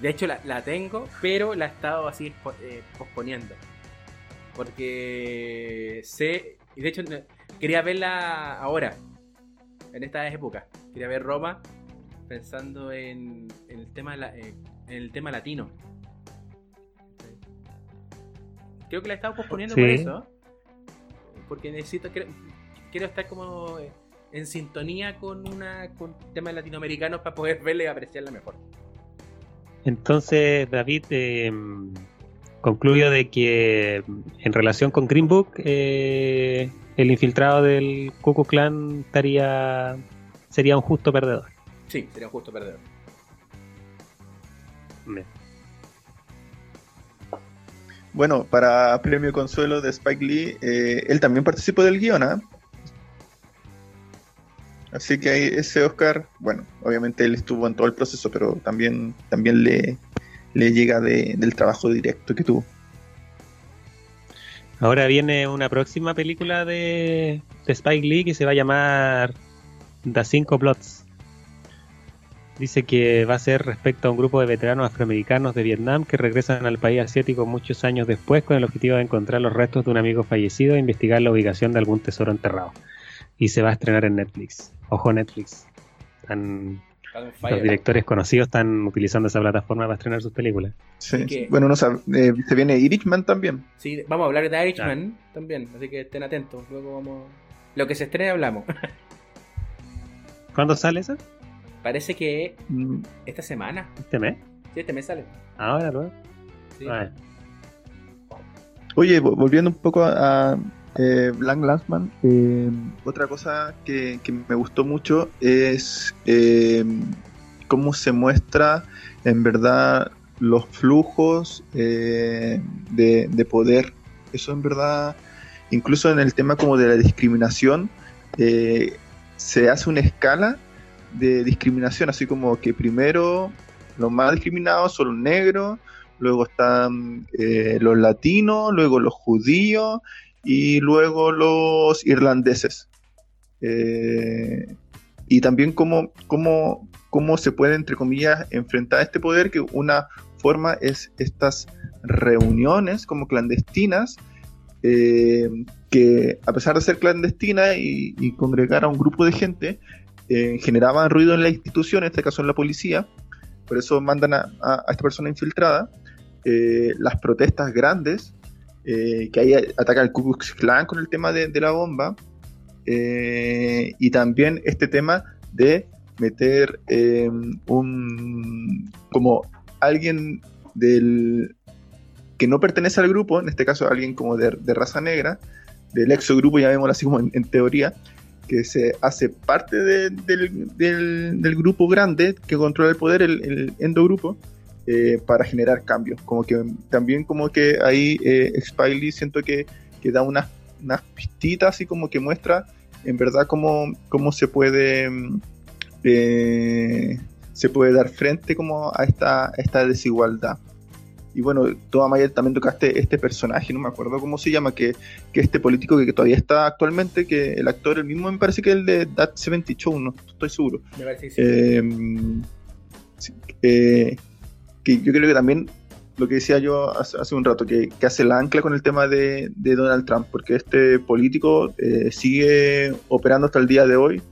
De hecho, la, tengo, pero la he estado así eh, posponiendo. Porque sé. Y de hecho, quería verla ahora. En esta época. Quería ver Roma. Pensando en, el, tema eh, en el tema latino. Creo que la he estado posponiendo por eso. Porque necesito. Quiero, quiero estar como en sintonía con una con temas latinoamericanos para poder verla y apreciarla mejor. Entonces, David, eh, concluyo de que en relación con Green Book, eh, el infiltrado del Cuckoo Clan estaría sería un justo perdedor. Sí, sería un justo perdedor. Bueno, para premio consuelo de Spike Lee, eh, él también participó del guion, ¿ah? Así que ese Oscar, bueno, obviamente él estuvo en todo el proceso, pero también, también le, le llega del trabajo directo que tuvo. Ahora viene una próxima película de, Spike Lee que se va a llamar The Cinco Plots. Dice que va a ser respecto a un grupo de veteranos afroamericanos de Vietnam que regresan al país asiático muchos años después con el objetivo de encontrar los restos de un amigo fallecido e investigar la ubicación de algún tesoro enterrado. Y se va a estrenar en Netflix. Ojo Netflix. Tan, Los directores conocidos están utilizando esa plataforma para estrenar sus películas. Sí, bueno, no sabe, eh, se viene Irishman también. Sí, vamos a hablar de Irishman también, así que estén atentos. Luego vamos. Lo que se estrene hablamos. ¿Cuándo sale esa? Parece que mm. esta semana. ¿Este mes? Sí, este mes sale. Ahora, luego. Sí. Oye, volviendo un poco a, eh, Blank Landsman, eh, otra cosa que, me gustó mucho es eh, cómo se muestra en verdad los flujos de, poder. Eso en verdad, incluso en el tema como de la discriminación, se hace una escala de discriminación, así como que primero los más discriminados son los negros, luego están los latinos, luego los judíos y luego los irlandeses. Eh, y también cómo, cómo, cómo se puede, entre comillas, enfrentar este poder, que una forma es estas reuniones como clandestinas, eh, que a pesar de ser clandestinas y, congregar a un grupo de gente, eh, generaban ruido en la institución, en este caso en la policía, por eso mandan a, esta persona infiltrada. las protestas grandes eh, que ahí ataca al Ku Klux Klan con el tema de, la bomba, eh, y también este tema de meter eh, un como alguien del que no pertenece al grupo, en este caso alguien como de, raza negra, del exogrupo, llamémoslo así como en, teoría, que se hace parte del, grupo grande que controla el poder, el, el endogrupo, eh, para generar cambios. Como que también como que ahí eh, Spiley siento que, que da unas, unas pistitas y como que muestra en verdad cómo, cómo se puede eh, se puede dar frente como a esta, esta desigualdad. Y bueno, toda Mayer también tocaste este personaje, no me acuerdo cómo se llama, que, que este político que, todavía está actualmente, que el actor, el mismo me parece que el de That 70 Show, no estoy seguro. Me parece que sí. eh, que yo creo que también lo que decía yo hace, un rato, que, hace la ancla con el tema de, Donald Trump, porque este político eh, sigue operando hasta el día de hoy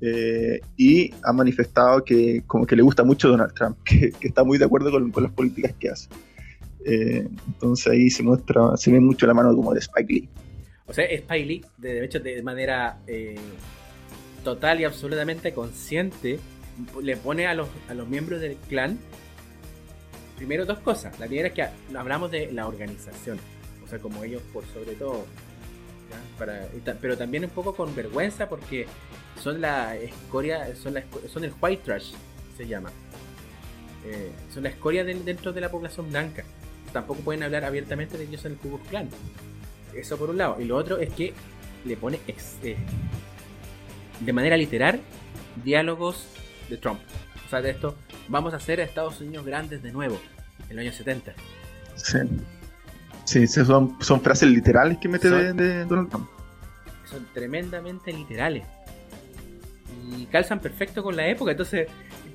eh, y ha manifestado que como que le gusta mucho Donald Trump, que, está muy de acuerdo con, las políticas que hace. Eh, entonces ahí se muestra, se ve mucho la mano como de Spike Lee. O sea, Spike Lee, de hecho, de manera total y absolutamente consciente, le pone a los, a los miembros del clan primero dos cosas. La primera es que hablamos de la organización, o sea, como ellos por sobre todo. pero también un poco con vergüenza porque son la escoria, son, la, son el white trash, se llama. Eh, son la escoria dentro de la población blanca. Tampoco pueden hablar abiertamente de ellos en el Ku Klux Eso por un lado. Y lo otro es que le pone eh, de manera literal diálogos de Trump. O sea, de esto, vamos a hacer a Estados Unidos grandes de nuevo, en los años 70. Sí. Sí, son, son frases literales que mete de, Donald Trump. Son tremendamente literales. Y calzan perfecto con la época. Entonces,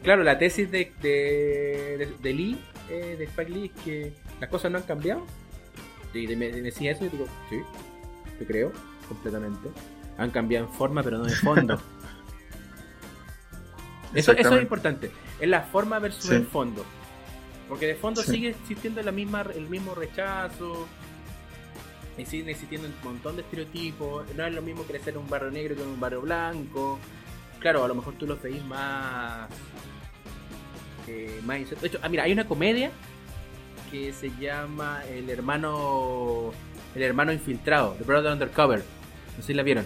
claro, la tesis de, de, Lee, eh, de Spike Lee, es que las cosas no han cambiado. Y me, decía eso y digo, sí, te creo, completamente. Han cambiado en forma, pero no en fondo. Eso, eso es importante. Es la forma versus el fondo. Porque de fondo sigue existiendo la misma, el mismo rechazo. Y siguen existiendo un montón de estereotipos. No es lo mismo crecer en un barrio negro que en un barrio blanco. Claro, a lo mejor tú lo veis más. Eh, más de hecho, ah, mira, hay una comedia que se llama El hermano. El hermano infiltrado, The Brother Undercover. No sé si la vieron.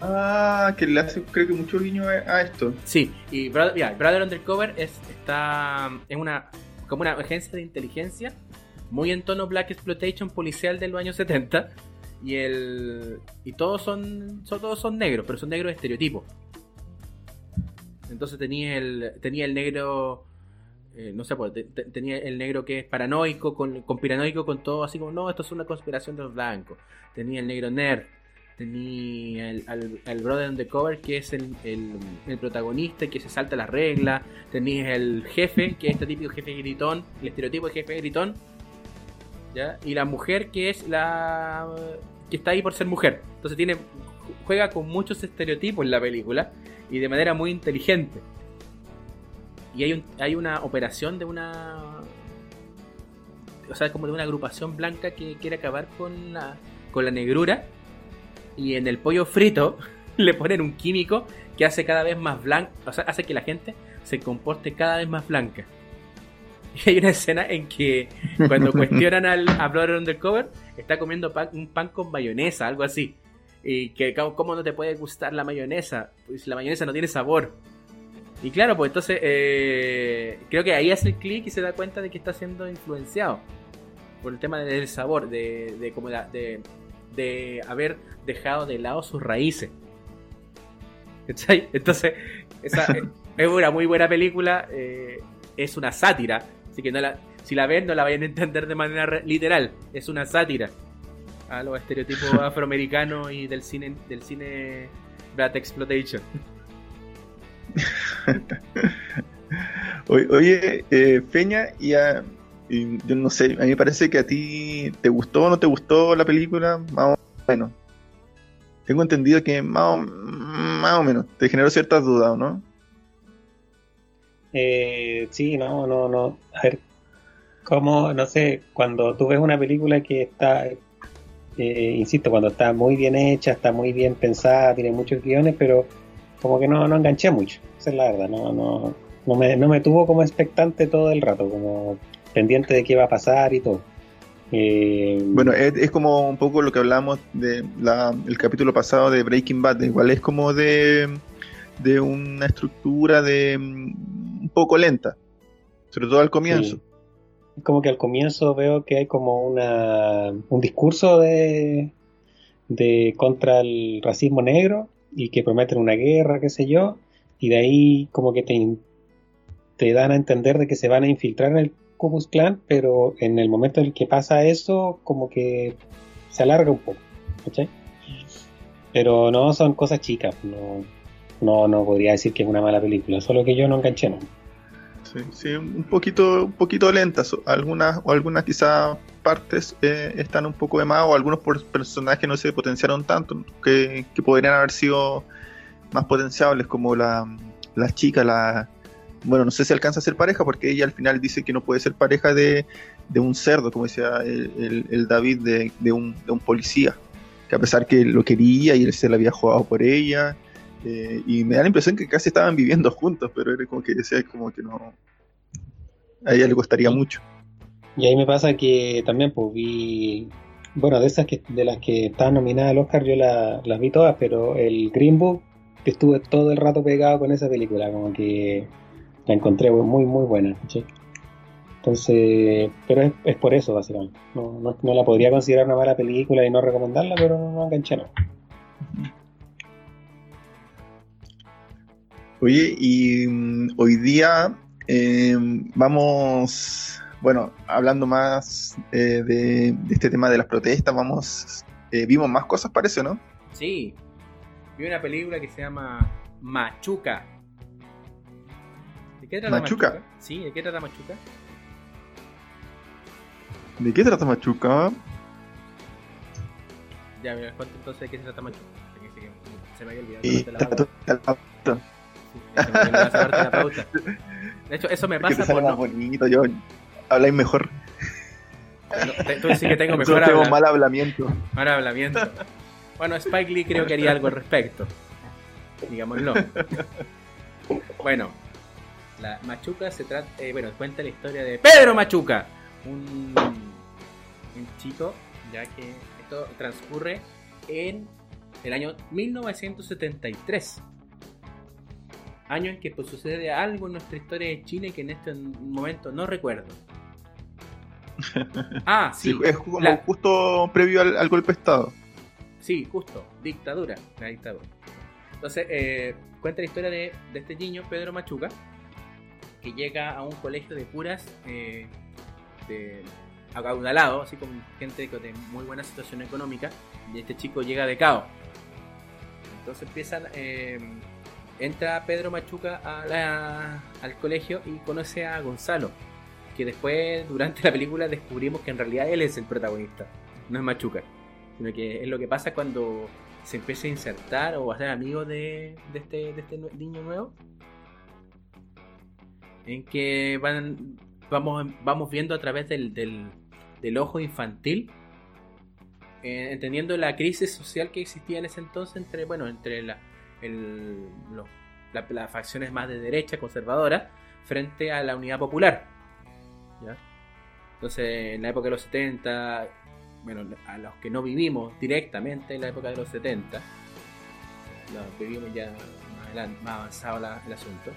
Ah, que le hace creo que mucho guiño a esto. Sí, y Brother, Brother Undercover es, está, es una, como una agencia de inteligencia muy en tono Black Exploitation policial de los años 70 y el y todos son, todos son negros, pero son negros de estereotipo. Entonces tenía el tenía el negro eh, no sé, pues, tenía el negro que es paranoico, con, con piranoico, con todo así como, no, esto es una conspiración de los blancos. Tenía el negro nerd, tenía el, al, Brother Undercover, que es el, el, protagonista que se salta la regla. Tenía el jefe, que es este típico jefe gritón, el estereotipo de jefe gritón. ¿ya? Y la mujer, que es la. Que está ahí por ser mujer. Entonces tiene juega con muchos estereotipos en la película y de manera muy inteligente. y hay, un, hay una operación de una. O sea, como de una agrupación blanca que quiere acabar con la, con la negrura. Y en el pollo frito le ponen un químico que hace cada vez más blanco. O sea, hace que la gente se comporte cada vez más blanca. Y hay una escena en que cuando cuestionan al a Brother Undercover, está comiendo pan- un pan con mayonesa, algo así. Y que cómo no te puede gustar la mayonesa, pues la mayonesa no tiene sabor. Y claro, pues entonces eh, creo que ahí hace el clic y se da cuenta de que está siendo influenciado por el tema del sabor, de, de, como la- de, de haber dejado de lado sus raíces. ¿Cachai? Entonces, esa es una muy buena película, eh, es una sátira, así que no la, si la ven no la vayan a entender de manera literal, es una sátira a los estereotipos afroamericanos y del cine del cine Black Exploitation. Oye, eh, Peña, y, a- y yo no sé, a mí me parece que a ti te gustó o no te gustó la película, más o menos. Tengo entendido que más o, más o menos te generó ciertas dudas, ¿o ¿no? Eh, sí, no, no, no. A ver, como, no sé, cuando tú ves una película que está, eh, insisto, cuando está muy bien hecha, está muy bien pensada, tiene muchos guiones, pero como que no, no enganché mucho, esa es la verdad, no, no, no me, no me tuvo como expectante todo el rato, como pendiente de qué va a pasar y todo. Eh, Bueno, es, es como un poco lo que hablamos de la, el capítulo pasado de Breaking Bad, igual es como de, de una estructura de poco lenta, sobre todo al comienzo. Sí. Como que al comienzo veo que hay como una, un discurso de, de contra el racismo negro y que prometen una guerra, qué sé yo, y de ahí como que te, te dan a entender de que se van a infiltrar en el Ku Klux Klan, pero en el momento en el que pasa eso, como que se alarga un poco. Pero no son cosas chicas, no, no, no podría decir que es una mala película, solo que yo no enganché, ¿no? Sí, un poquito, un poquito lentas. Algunas, o algunas quizás partes eh, están un poco de más, o algunos personajes no se potenciaron tanto, que, que podrían haber sido más potenciables, como la, la chica, la bueno, no sé si alcanza a ser pareja, porque ella al final dice que no puede ser pareja de, de un cerdo, como decía el David, de, de un, de un policía, que a pesar que lo quería y él se la había jugado por ella, eh, y me da la impresión que casi estaban viviendo juntos, pero era como que decía como que no. A ella le costaría mucho. Y ahí me pasa que también pues vi, bueno, de esas que, de las que estaban nominadas al Oscar yo la- las vi todas, pero el Green Book estuve todo el rato pegado con esa película, como que la encontré muy muy buena. Entonces, pero es, es por eso básicamente. No, no, no la podría considerar una mala película y no recomendarla, pero no, no enganché no. Oye, y mm, hoy día eh, vamos, bueno, hablando más eh, de, de este tema de las protestas, vamos, eh, vimos más cosas, parece, ¿no? Sí, vi una película que se llama Machuca. ¿De qué trata Machuca. Machuca? Sí, ¿de qué trata Machuca? ¿De qué trata Machuca? Ya, me cuento entonces de qué se trata Machuca. que Se me había olvidado. Y de la pauta. Sí, me había olvidado la pauta. De hecho, eso me pasa te por más bonito, yo habláis mejor. Tú decís que tengo mejor tenemos habla- mal hablamiento. mal hablamiento. Bueno, Spike Lee creo que haría algo al respecto. Digámoslo. Bueno, la Machuca se trata, eh, bueno, cuenta la historia de Pedro Machuca, un, un chico, ya que esto transcurre en el año 1973. Año en que pues, sucede algo en nuestra historia de Chile que en este momento no recuerdo. Ah, sí. Sí, es como la- justo previo al, al golpe de Estado. Sí, justo, dictadura, la dictadura. Entonces, eh, cuenta la historia de, de este niño, Pedro Machuca, que llega a un colegio de curas eh, de acaudalado, así como gente de muy buena situación económica, y este chico llega de cao. Entonces empiezan, eh, entra Pedro Machuca a al colegio y conoce a Gonzalo, que después, durante la película, descubrimos que en realidad él es el protagonista, no es Machuca sino que es lo que pasa cuando se empieza a insertar o a ser amigo de, de este, de este niño nuevo. en que van vamos, vamos viendo a través del, del, del ojo infantil, eh, entendiendo la crisis social que existía en ese entonces entre, bueno, entre el, la- las facciones más de derecha, conservadoras, frente a la unidad popular. Entonces, en la época de los 70, bueno, a los que no vivimos directamente en la época de los 70, los vivimos ya más, adelante, más avanzado el asunto,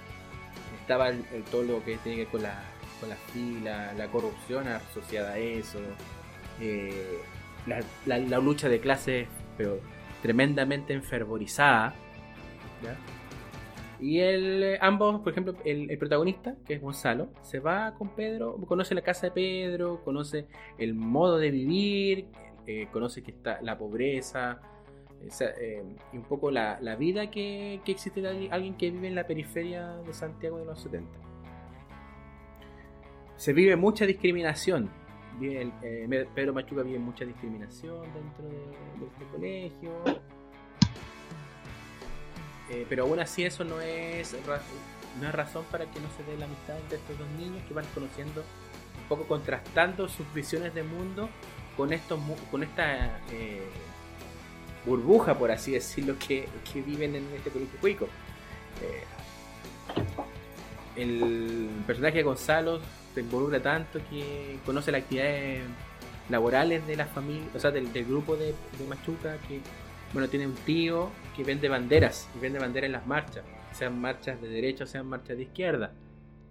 estaba todo lo que tiene que ver con la, con la fila, la corrupción asociada a eso, eh, la lucha de clases, pero tremendamente enfervorizada. Y el, eh, ambos, por ejemplo, el, protagonista, que es Gonzalo, se va con Pedro, conoce la casa de Pedro, conoce el modo de vivir, eh, conoce que está la pobreza, eh, y un poco la, la vida que, que existe de alguien- que vive en la periferia de Santiago de los 70. Se vive mucha discriminación. Vive Pedro Machuca vive mucha discriminación dentro de- del colegio. Eh, pero aún así eso no es, no razón para que no se dé la amistad entre estos dos niños que van conociendo, un poco contrastando sus visiones de mundo con estos con esta eh, burbuja, por así decirlo, que, que viven en este colegio cuico. Eh, el personaje de Gonzalo se involucra tanto que conoce las actividades laborales de la familia, o sea, del, del grupo de, de Machuca, que bueno, tiene un tío que vende banderas, y vende banderas en las marchas, sean marchas de derecha o sean marchas de izquierda,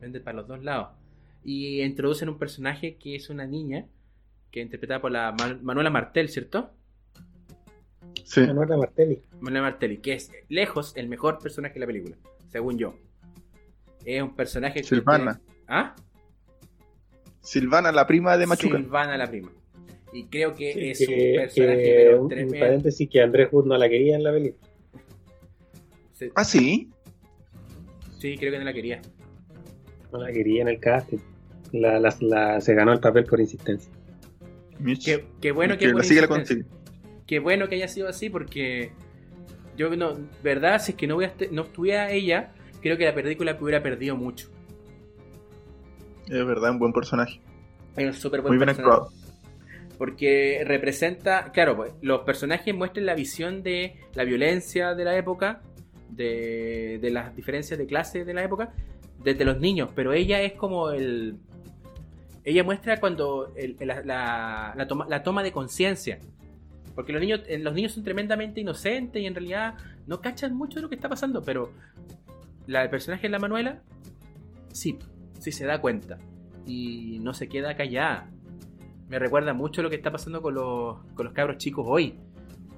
vende para los dos lados. Y introducen un personaje que es una niña, que es interpretada por la Man- Manuela Martel, ¿cierto? Sí. Manuela Martelli. Manuela Martelli, que es lejos el mejor personaje de la película, según yo. Es un personaje que Silvana. tiene- ¿Ah? Silvana, la prima de Machuca. Silvana la prima. Y creo que Sí, es que- un personaje que- pero un tremendo. paréntesis que Andrés Wood no la quería en la película. Sí, Ah, sí. sí, creo que no la quería. No la quería en el casting. La, la- la- se ganó el papel por insistencia. Qué, qué bueno que. Qué bueno que haya sido así porque yo no, verdad, si es que no, hubiera no estuviera ella, creo que la película hubiera perdido mucho. Es verdad, un buen personaje. Es un súper buen Muy bien personaje. actuado. Porque representa, claro, pues, los personajes muestran la visión de la violencia de la época, de, de las diferencias de clase de la época, desde los niños, pero ella es como el... Ella muestra cuando la, toma, la toma de conciencia. Porque los niños, los niños son tremendamente inocentes y en realidad no cachan mucho de lo que está pasando, pero la, personaje de la Manuela, sí, sí se da cuenta. Y no se queda callada me recuerda mucho lo que está pasando con los, con los cabros chicos hoy,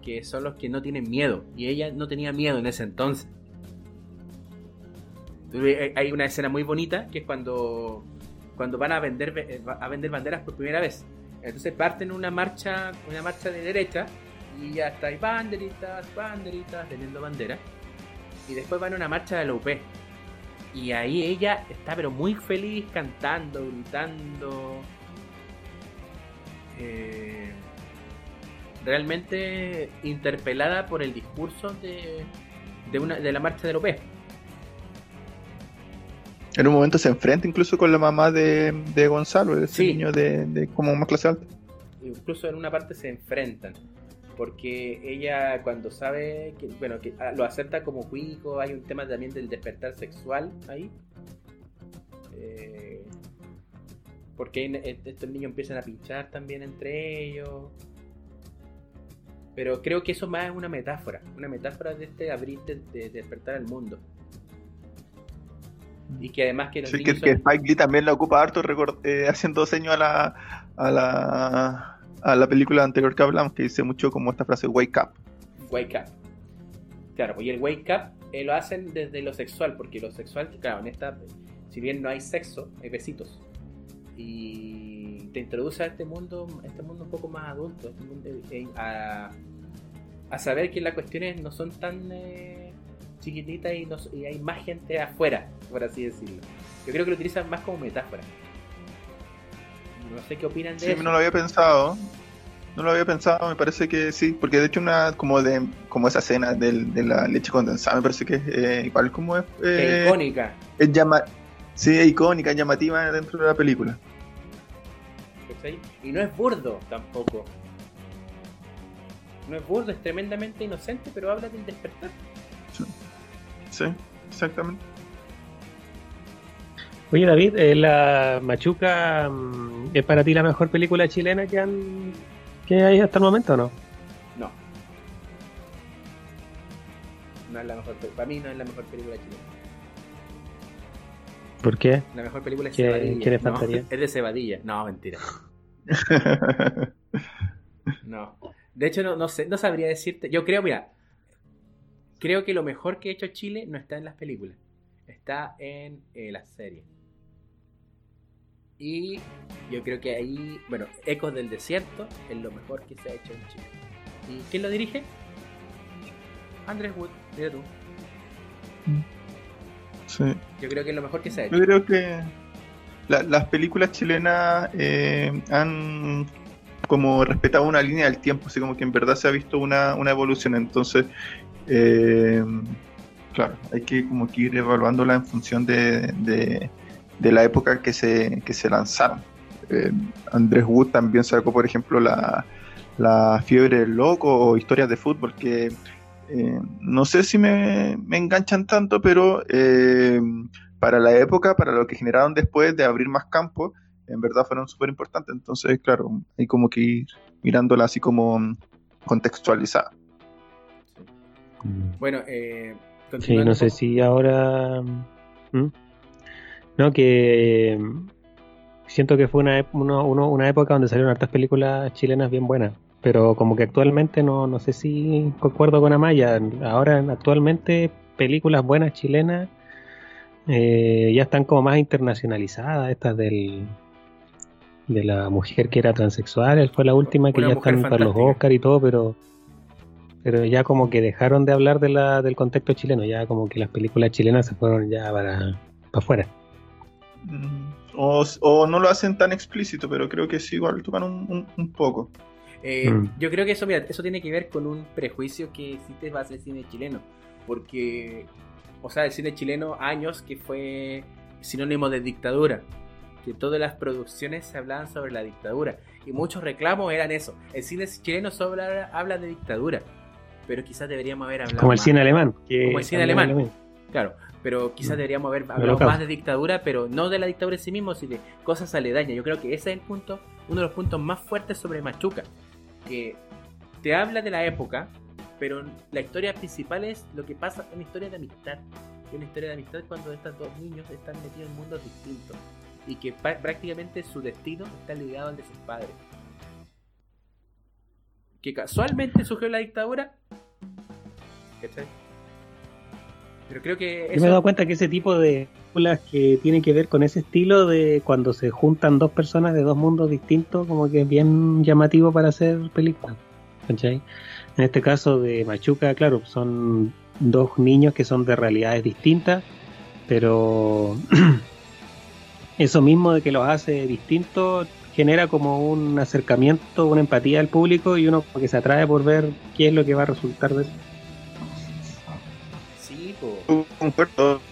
que son los que no tienen miedo, y ella no tenía miedo en ese entonces. Hay- una escena muy bonita que es cuando, cuando van a vender, eh, a vender banderas por primera vez. Entonces parten una marcha, una marcha de derecha y ya está, hay banderitas, banderitas, teniendo banderas. Y después van a una marcha de la UP. Y ahí ella está pero muy feliz cantando, gritando. Eh, realmente interpelada por el discurso de, de, una, de la marcha de UP. En un momento se enfrenta incluso con la mamá de, de Gonzalo, ese Sí. niño de, de como más clase alta. incluso en una parte se enfrentan. Porque ella cuando sabe que, bueno, que ah, lo acepta como cuico, hay un tema también del despertar sexual ahí. Eh, porque estos niños empiezan a pinchar también entre ellos. Pero creo que eso más es una metáfora, una metáfora de este abrir, de, de despertar al mundo. Y que además que los Sí, que, niños que son- Spike Lee también la ocupa harto record- eh, haciendo seño a la, a la a la película anterior que hablamos, que dice mucho como esta frase wake up. Wake Up. Claro, y el Wake Up eh, lo hacen desde lo sexual, porque lo sexual, claro, en esta, si bien no hay sexo, hay besitos. Y te introduce a este mundo, este mundo un poco más adulto, a, este mundo, eh, a, a saber que las cuestiones no son tan eh, chiquititas y, no- y hay más gente afuera, por así decirlo. Yo creo que lo utilizan más como metáfora. No sé qué opinan de Sí, eso. no lo había pensado. No lo había pensado, me parece que sí, porque de hecho una como de como esa escena del- de la leche condensada, me parece que es eh, igual como es eh, icónica. es llama- Sí, es icónica, llamativa dentro de la película. ¿Cachai? Y no es burdo tampoco. No es burdo, es tremendamente inocente, pero habla del despertar. Sí, exactamente. Oye David, eh, la Machuca mm, es para ti la mejor película chilena que han que hay hasta el momento o no? No. No es la mejor Para mí no es la mejor película chilena. ¿Por qué? La mejor película es ¿Qué- Cebadilla. qué le No, es de Cebadilla. No, mentira. No. De hecho, no, no sé, no sabría decirte. Yo creo, mira, creo que lo mejor que ha hecho Chile no está en las películas, está en eh, las series. Y yo creo que ahí, bueno, Ecos del Desierto es lo mejor que se ha hecho en Chile. ¿Y quién lo dirige? Andrés Wood, mira tú. sí. Yo creo que es lo mejor que se ha hecho. Yo creo que la- las películas chilenas eh, han como respetado una línea del tiempo, así como que en verdad se ha visto una, una evolución. Entonces, eh, claro, hay que como que ir evaluándola en función de, de- la época que se, que se lanzaron. Eh, Andrés Wood también sacó, por ejemplo, la, la fiebre del loco o historias de fútbol que no sé si me, me enganchan tanto, pero para la época, para lo que generaron después de abrir más campos, en verdad fueron súper importantes. Entonces, claro, hay como que ir mirándola así como mm, contextualizada. Bueno, eh, Sí, no sé si ahora... ¿Mm? No, que mm, siento que fue una, uno- una época donde salieron hartas películas chilenas bien buenas, pero como que actualmente no, no sé si concuerdo con Amaya. Ahora, actualmente, películas buenas chilenas eh, ya están como más internacionalizadas, estas del de la mujer que era transexual, fue la última que Una ya están para los. Oscar y todo, pero pero ya como que dejaron de hablar de la, del contexto chileno, ya como que las películas chilenas se fueron ya para, para afuera. Mm, O, o no lo hacen tan explícito, pero creo que sí, igual tocan un, un- un poco. Eh, Mm. Yo creo que eso, mira, eso tiene que ver con un prejuicio que existe base del cine chileno. Porque, o sea, el cine chileno, años que fue sinónimo de dictadura. Que todas las producciones se hablaban sobre la dictadura. Y muchos reclamos eran eso. El cine chileno solo habla, de dictadura. Pero quizás deberíamos haber hablado Como el más. cine alemán. que Como el cine alemán. Claro, pero quizás Mm. deberíamos haber hablado más de dictadura, pero no de la dictadura en sí mismo, sino de cosas aledañas. Yo creo que ese es el punto, uno de los puntos más fuertes sobre Machuca, que te habla de la época, pero la historia principal es lo que pasa, una historia de amistad. Es una historia de amistad cuando estos dos niños están metidos en mundos distintos y que prácticamente su destino está ligado al de sus padres. Que casualmente surgió la dictadura. ¿Cachai? Pero creo que Yo me he dado cuenta que ese tipo de películas que tienen que ver con ese estilo de cuando se juntan dos personas de dos mundos distintos, como que es bien llamativo para hacer películas. ¿cachai? En este caso de Machuca, claro, son dos niños que son de realidades distintas, pero eso mismo de que los hace distintos genera como un acercamiento, una empatía al público y uno como que se atrae por ver qué es lo que va a resultar de eso. Sí. Yo concuerdo,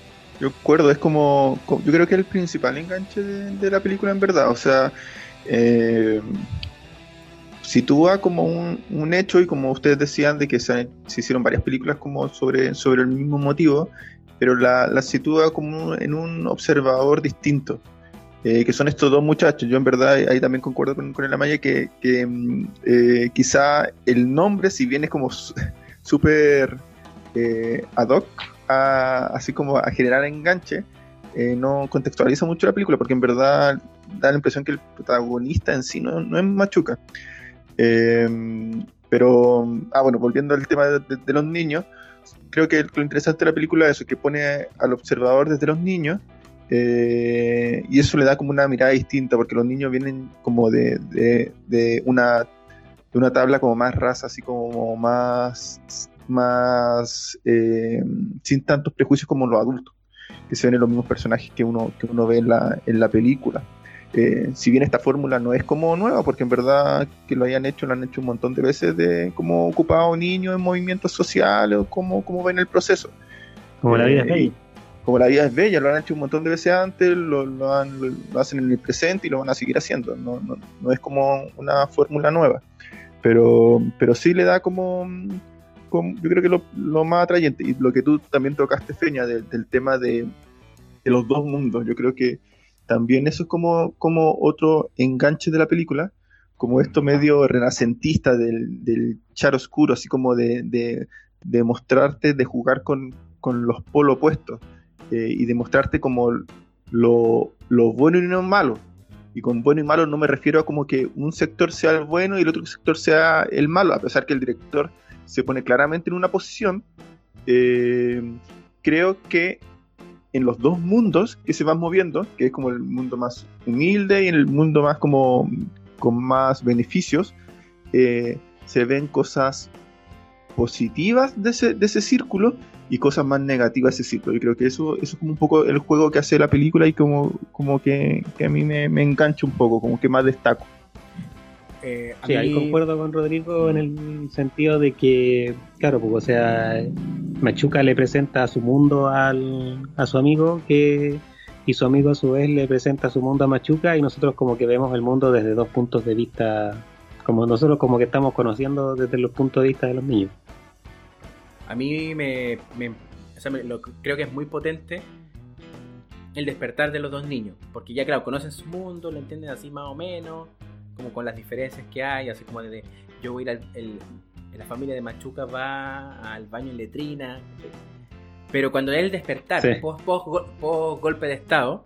yo concuerdo, es como, co- yo creo que es el principal enganche de, de la película en verdad, o sea, eh, sitúa como un, un hecho y como ustedes decían de que se, hicieron varias películas como sobre, sobre el mismo motivo, pero la, la sitúa como en un observador distinto. eh, que son estos dos muchachos, yo en verdad ahí también concuerdo con, con el Amaya que, que, mm, eh, quizá el nombre, si bien es como súper eh, ad hoc, a- así como a generar enganche, eh, no contextualiza mucho la película, porque en verdad da la impresión que el protagonista en sí no, no es Machuca. Eh, pero, ah, bueno, volviendo al tema de, los niños, creo que lo interesante de la película es eso, que pone al observador desde los niños, eh, y eso le da como una mirada distinta, porque los niños vienen como de, de- de una, de una tabla como más raza, así como más, más eh, sin tantos prejuicios como los adultos, que se ven en los mismos personajes que uno, que uno ve en la, en la película. Eh, si bien esta fórmula no es como nueva, porque en verdad que lo hayan hecho, lo han hecho un montón de veces de cómo ocupado niños en movimientos sociales o cómo, cómo ven el proceso. Como la vida es Eh, bella. como la vida es bella, lo han hecho un montón de veces antes, lo, lo, hacen en el presente y lo van a seguir haciendo. No, no, no es como una fórmula nueva. Pero, pero sí le da como, yo creo que lo, lo, más atrayente, y lo que tú también tocaste, Feña, del tema de, de, los dos mundos, yo creo que también eso es como, como otro enganche de la película, como esto medio renacentista del, del char oscuro, así como de, de, de mostrarte, de jugar con, con los polos opuestos eh, y demostrarte como lo, lo, bueno y no malo. Y con bueno y malo no me refiero a como que un sector sea el bueno y el otro sector sea el malo, a pesar que el director se pone claramente en una posición. Eh, creo que en los dos mundos que se van moviendo, que es como el mundo más humilde y el mundo más como con más beneficios, eh, se ven cosas positivas de ese, de ese círculo y cosas más negativas ese ciclo. Yo creo que eso, eso es como un poco el juego que hace la película y como, como que, a mí me, me, engancha un poco, como que más destaco. Eh, sí, ahí concuerdo con Rodrigo en el sentido de que, claro, pues, o sea, Machuca le presenta a su mundo al, a su amigo que y su amigo a su vez le presenta su mundo a Machuca y nosotros como que vemos el mundo desde dos puntos de vista, como nosotros como que estamos conociendo desde los puntos de vista de los niños. A mí me, lo, creo que es muy potente el despertar de los dos niños, porque ya claro, conocen su mundo, lo entienden así más o menos, como con las diferencias que hay, así como de yo voy a ir al, la familia de Machuca va al baño en letrina, pero cuando él despertar, post, golpe de estado,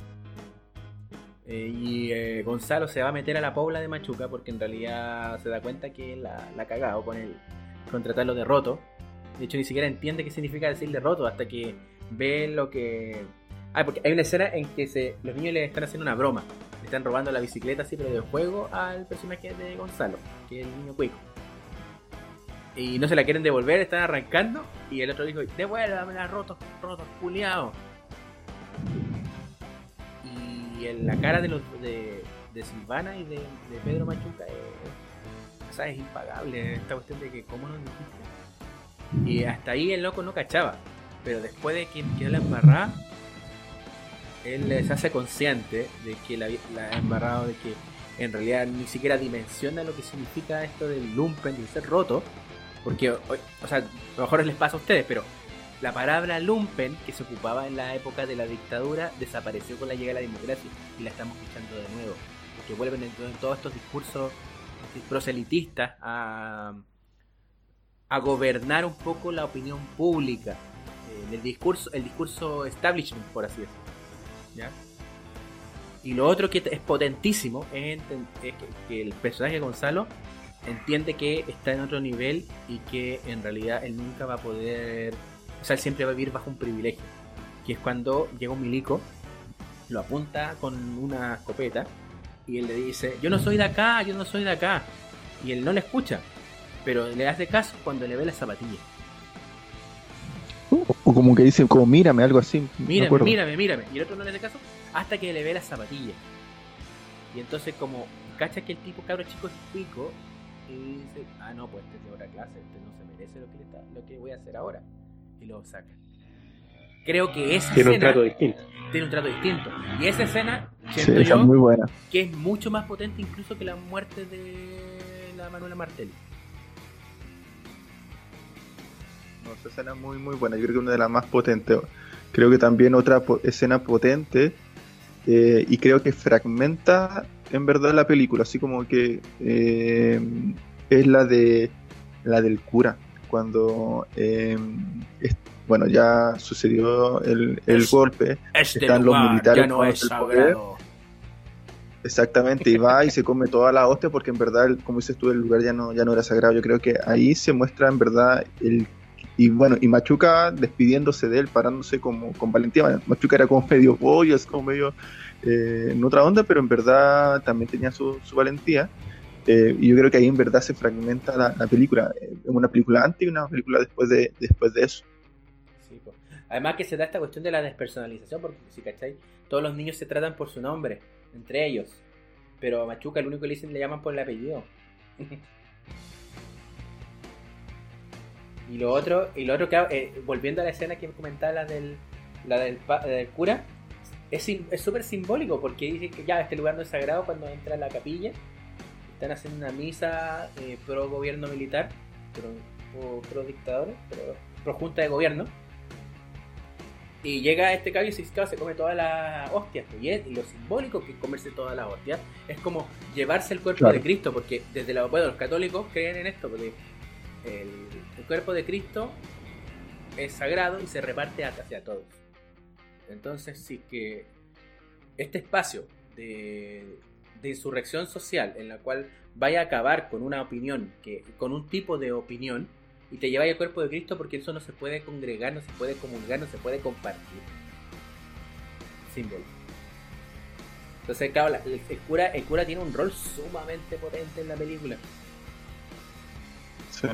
eh, y eh, Gonzalo se va a meter a la pobla de Machuca porque en realidad se da cuenta que la, la ha cagado con el contratarlo de roto. De hecho, ni siquiera entiende qué significa decirle roto hasta que ve lo que. Ah, porque hay una escena en que se, los niños le están haciendo una broma. Están robando la bicicleta así, pero de juego al personaje de Gonzalo, que es el niño cuico. Y no se la quieren devolver, están arrancando. Y el otro dijo: Devuélvamela, roto, roto, culiao. Y en la cara de los de, Silvana y de, de Pedro Machuca es, es impagable esta cuestión de que, ¿cómo nos dijiste? Y hasta ahí el loco no cachaba. Pero después de que quedó la embarrada, él se hace consciente de que la, ha embarrado, de que en realidad ni siquiera dimensiona lo que significa esto del lumpen y ser roto. Porque, o sea, a lo mejor les pasa a ustedes, pero la palabra lumpen, que se ocupaba en la época de la dictadura, desapareció con la llegada de la democracia y la estamos escuchando de nuevo. Porque vuelven en todos estos discursos proselitistas a a gobernar un poco la opinión pública, eh, el discurso, el discurso establishment, por así decirlo. Y lo otro que es potentísimo es, que, el personaje de Gonzalo entiende que está en otro nivel y que en realidad él nunca va a poder, o sea, él siempre va a vivir bajo un privilegio, que es cuando llega un milico, lo apunta con una escopeta y él le dice, yo no soy de acá, yo no soy de acá, y él no le escucha, pero le hace caso cuando le ve la zapatilla. O como que dice, como mírame, algo así. Mírame, mírame, mírame. Y el otro no le hace caso hasta que le ve la zapatilla. Y entonces como cacha que el tipo cabro chico es pico y dice, ah no, pues este es de otra clase, este no se merece lo que, le está, lo que voy a hacer ahora. Y lo saca. Creo que esa tiene un trato distinto. Tiene un trato distinto. Y esa escena, siento yo, muy buena. que es mucho más potente incluso que la muerte de la Manuela Martelli. Esa escena es muy, muy buena. Yo creo que una de las más potentes. Creo que también otra escena potente eh, y creo que fragmenta en verdad la película, así como que eh, es la de la del cura, cuando eh, bueno ya sucedió el, golpe, este están los militares no es poder. Exactamente, y va y se come toda la hostia porque en verdad, como dices tú, el lugar ya no, ya no era sagrado. Yo creo que ahí se muestra en verdad el y bueno, y Machuca despidiéndose de él, parándose como con valentía. Machuca era como medio es como medio eh, en otra onda, pero en verdad también tenía su, valentía. Eh, y yo creo que ahí en verdad se fragmenta la, película. Es una película antes y una película después de, después de eso. Además que se da esta cuestión de la despersonalización, porque si cacháis, todos los niños se tratan por su nombre, entre ellos. Pero a Machuca el único que le dicen le llaman por el apellido. Y lo otro, y lo otro que eh, volviendo a la escena que comentaba la del la del, del cura, es súper simbólico porque dice que ya este lugar no es sagrado cuando entra a la capilla. Están haciendo una misa eh, pro gobierno militar, pro, pro dictadores, pro, pro junta de gobierno y llega este cabio y se, come todas las hostias. Y, lo simbólico que es comerse todas las hostias es como llevarse el cuerpo de Cristo, porque desde la, bueno, los católicos creen en esto, porque el, cuerpo de Cristo es sagrado y se reparte hacia todos. Entonces, sí que este espacio de, de insurrección social en la cual vaya a acabar con una opinión, que, con un tipo de opinión, y te lleváis al cuerpo de Cristo porque eso no se puede congregar, no se puede comulgar, no se puede compartir. Símbolo. Entonces, claro, el, cura, el cura tiene un rol sumamente potente en la película. Sí.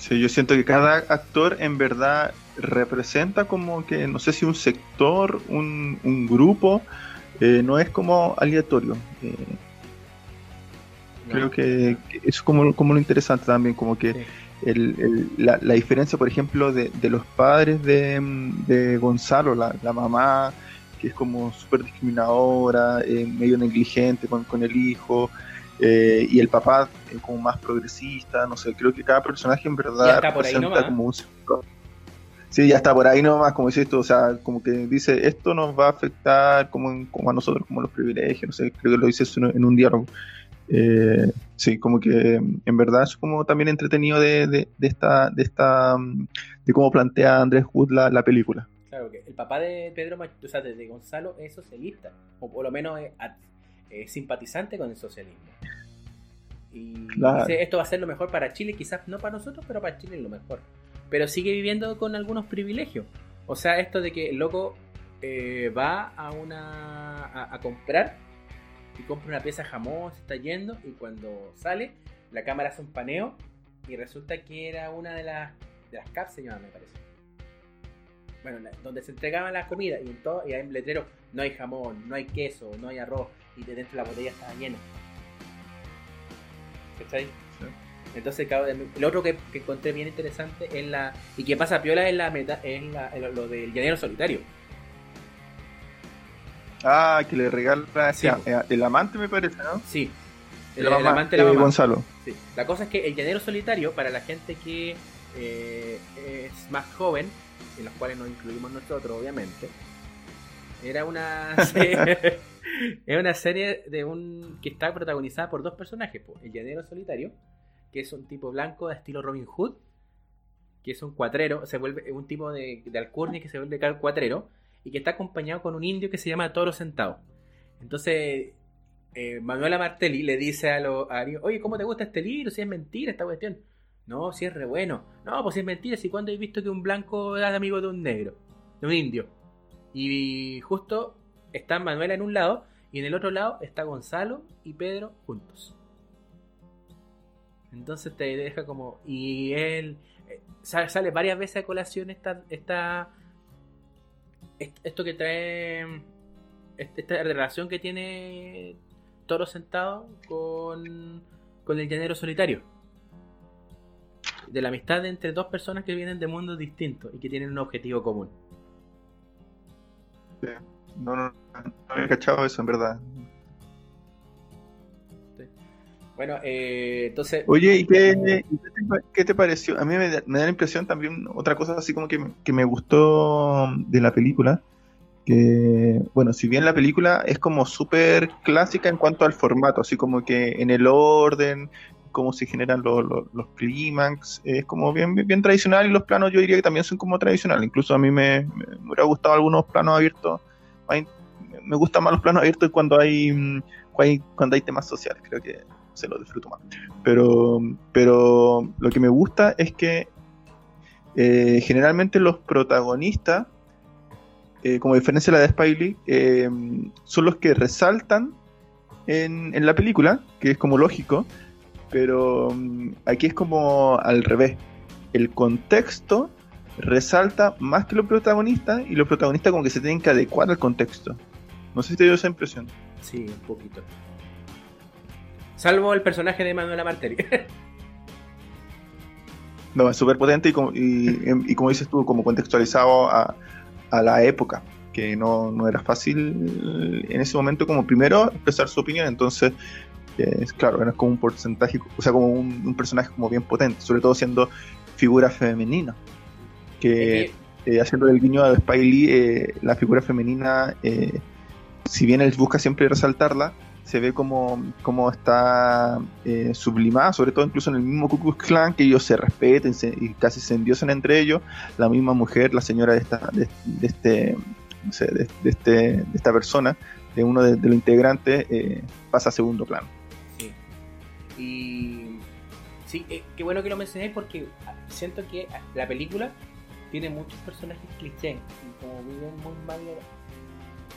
Sí, yo siento que cada actor en verdad representa como que, no sé si un sector, un, un grupo, eh, no es como aleatorio. Eh, creo que, es como, como lo interesante también, como que el, la, la, diferencia, por ejemplo, de, de los padres de, de Gonzalo, la, la, mamá, que es como súper discriminadora, eh, medio negligente con, con el hijo, eh, y el papá eh, como más progresista, no sé, creo que cada personaje en verdad representa como un... Sí, ya está por ahí nomás, como dice esto, o sea, como que dice, esto nos va a afectar como, como a nosotros, como los privilegios, no sé, creo que lo dice en un diálogo. Eh, sí, como que en verdad es como también entretenido de, de, esta, de esta, de cómo plantea Andrés Wood la, la, película. Claro, que el papá de Pedro, o sea, de Gonzalo es socialista, o por lo menos es, simpatizante con el socialismo. Y dice, esto va a ser lo mejor para Chile, quizás no para nosotros, pero para Chile es lo mejor. Pero sigue viviendo con algunos privilegios. O sea, esto de que el loco eh, va a una a, a comprar y compra una pieza de jamón, se está yendo y cuando sale, la cámara hace un paneo y resulta que era una de las, de las cápsulas, me parece. Bueno, donde se entregaban las comidas y en todo, y hay un letrero, no hay jamón, no hay queso, no hay arroz, y de dentro la botella estaba llena. ¿Cachai? Entonces, el otro que, encontré bien interesante es la. y que pasa piola es la meta, es la, lo del llanero solitario Ah, que le regala eh, el amante, me parece, ¿no? Sí. El, amante de Gonzalo. Sí. La cosa es que el llanero solitario, para la gente que eh, es más joven, en los cuales nos incluimos nosotros, obviamente, era una serie, era una serie de un que está protagonizada por dos personajes, el llanero solitario, que es un tipo blanco de estilo Robin Hood, que es un cuatrero, se vuelve un tipo de, de alcurnia que se vuelve cuatrero, y que está acompañado con un indio que se llama Toro Sentado. Entonces, eh, Manuela Martelli le dice a los oye, ¿cómo te gusta este libro? Si es mentira esta cuestión. No, si es re bueno. No, pues si es mentira, si cuando he visto que un blanco es amigo de un negro, de un indio. Y justo está Manuela en un lado y en el otro lado está Gonzalo y Pedro juntos. Entonces te deja como... Y él eh, sale varias veces a colación esta, esta esto que trae esta relación que tiene Toro sentado con, con el llanero solitario. De la amistad entre dos personas que vienen de mundos distintos y que tienen un objetivo común. No, no, no, había cachado eso en verdad. Bueno, eh, entonces. Oye, ¿y qué, qué, te pareció? A mí me da, la impresión también, otra cosa así como que, que me gustó de la película, que, bueno, si bien la película es como súper clásica en cuanto al formato, así como que en el orden, cómo se generan los, los, clímax, es como bien, tradicional y los planos yo diría que también son como tradicionales. Incluso a mí me, me, hubiera gustado algunos planos abiertos, me gustan más los planos abiertos cuando hay, cuando hay, cuando hay temas sociales, creo que se lo disfruto más. Pero, pero lo que me gusta es que eh, generalmente los protagonistas, eh, como diferencia de la de Spiley, eh, son los que resaltan en, la película, que es como lógico, pero mm, aquí es como al revés. El contexto resalta más que los protagonistas y los protagonistas como que se tienen que adecuar al contexto. No sé si te dio esa impresión. Sí, un poquito. Salvo el personaje de Manuela Martelli. no, es súper potente y como, y, como, dices tú, como contextualizado a, a la época, que no, no, era fácil en ese momento como primero expresar su opinión, entonces es claro, era como un porcentaje, o sea, como un, personaje como bien potente, sobre todo siendo figura femenina, que eh, haciendo el guiño a Spy Lee, eh, la figura femenina, eh, si bien él busca siempre resaltarla, se ve como, como está sublimada, sobre todo incluso en el mismo Ku Klux Klan, que ellos se respeten y casi se endiosan entre ellos. La misma mujer, la señora de esta, de, este, no sé, de, este, de esta persona, de uno de, los integrantes, pasa a segundo plano. Y sí, eh, qué bueno que lo mencioné porque siento que la película tiene muchos personajes clichés y como viven muy mal.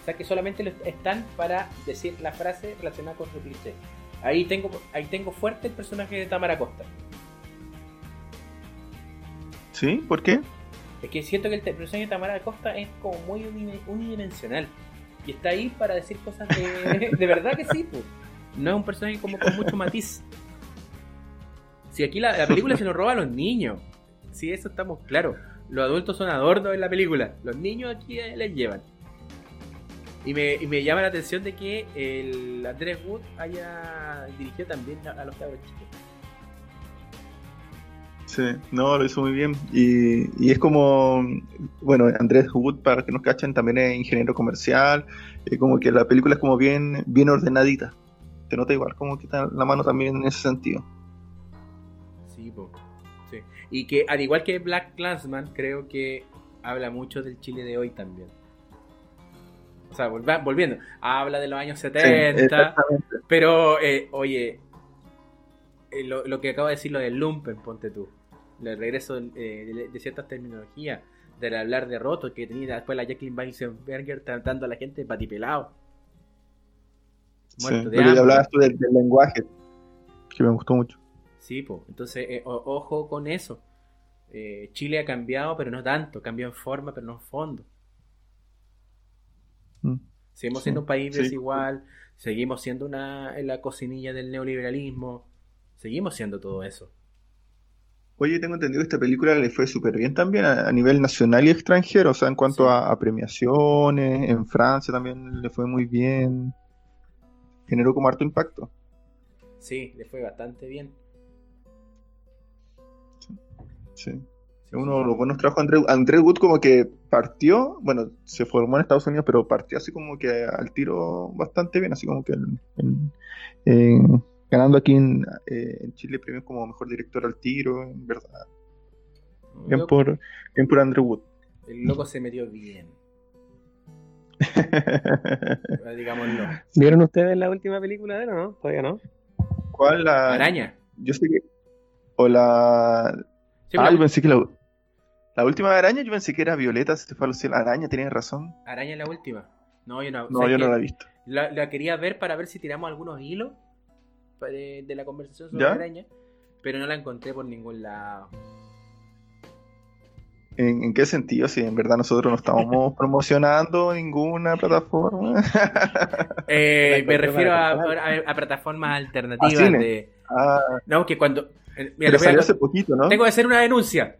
O sea que solamente están para decir la frase relacionada con su cliché. Ahí tengo, ahí tengo fuerte el personaje de Tamara Costa. ¿Sí? ¿Por qué? Es que siento que el personaje de Tamara Costa es como muy unidimensional. Y está ahí para decir cosas de, de verdad que sí, pues no es un personaje como con mucho matiz. Si aquí la, película se nos roba a los niños. Si eso estamos claros. Los adultos son adornos en la película. Los niños aquí les llevan. Y me, me llama la atención de que el Andrés Wood haya dirigido también a, los cabros chicos. Sí, no, lo hizo muy bien. Y, y, es como, bueno, Andrés Wood, para que nos cachen, también es ingeniero comercial. y como que la película es como bien, bien ordenadita nota igual como que está la mano también en ese sentido. Sí, sí. Y que al igual que Black Clansman, creo que habla mucho del Chile de hoy también. O sea, volviendo, habla de los años 70, pero eh, oye, eh, lo, que acabo de decir, lo del Lumpen, ponte tú, el regreso eh, de, ciertas terminologías, del hablar de roto que tenía después la Jacqueline Weissenberger tratando a la gente patipelado Muerto hablabas tú del, lenguaje, que me gustó mucho. Sí, pues, entonces, eh, ojo con eso. Eh, Chile ha cambiado, pero no tanto. Cambió en forma, pero no en fondo. Mm. Seguimos siendo un país desigual, seguimos siendo una, en la cocinilla del neoliberalismo, seguimos siendo todo eso. Oye, tengo entendido que esta película le fue súper bien también a, nivel nacional y extranjero, o sea, en cuanto a, premiaciones, en Francia también le fue muy bien generó como harto impacto. Sí, le fue bastante bien. Sí. Uno de los buenos trabajos André, André Wood como que partió, bueno, se formó en Estados Unidos, pero partió así como que al tiro bastante bien, así como que ganando aquí eh, en, Chile premios como mejor director al tiro, en verdad. Bien por, bien por Andrew Wood. El loco se metió bien. Digámoslo. ¿Vieron ustedes la última película de él o no? Todavía no. ¿Cuál? La Araña. Yo sé que. O la. ah, yo pensé que la. La última de Araña, yo pensé que era Violeta, se fue a los Araña, tienes razón. Araña es la última. No, yo no. No, yo no la he visto. La, quería ver para ver si tiramos algunos hilos de, la conversación sobre Araña, pero no la encontré por ningún lado. ¿En, qué sentido? Si en verdad nosotros no estamos promocionando ninguna plataforma. Eh, me refiero a, plataformas alternativas. De... Ah. no, que cuando. Eh, mira, salió hace poquito, ¿no? Tengo que hacer una denuncia.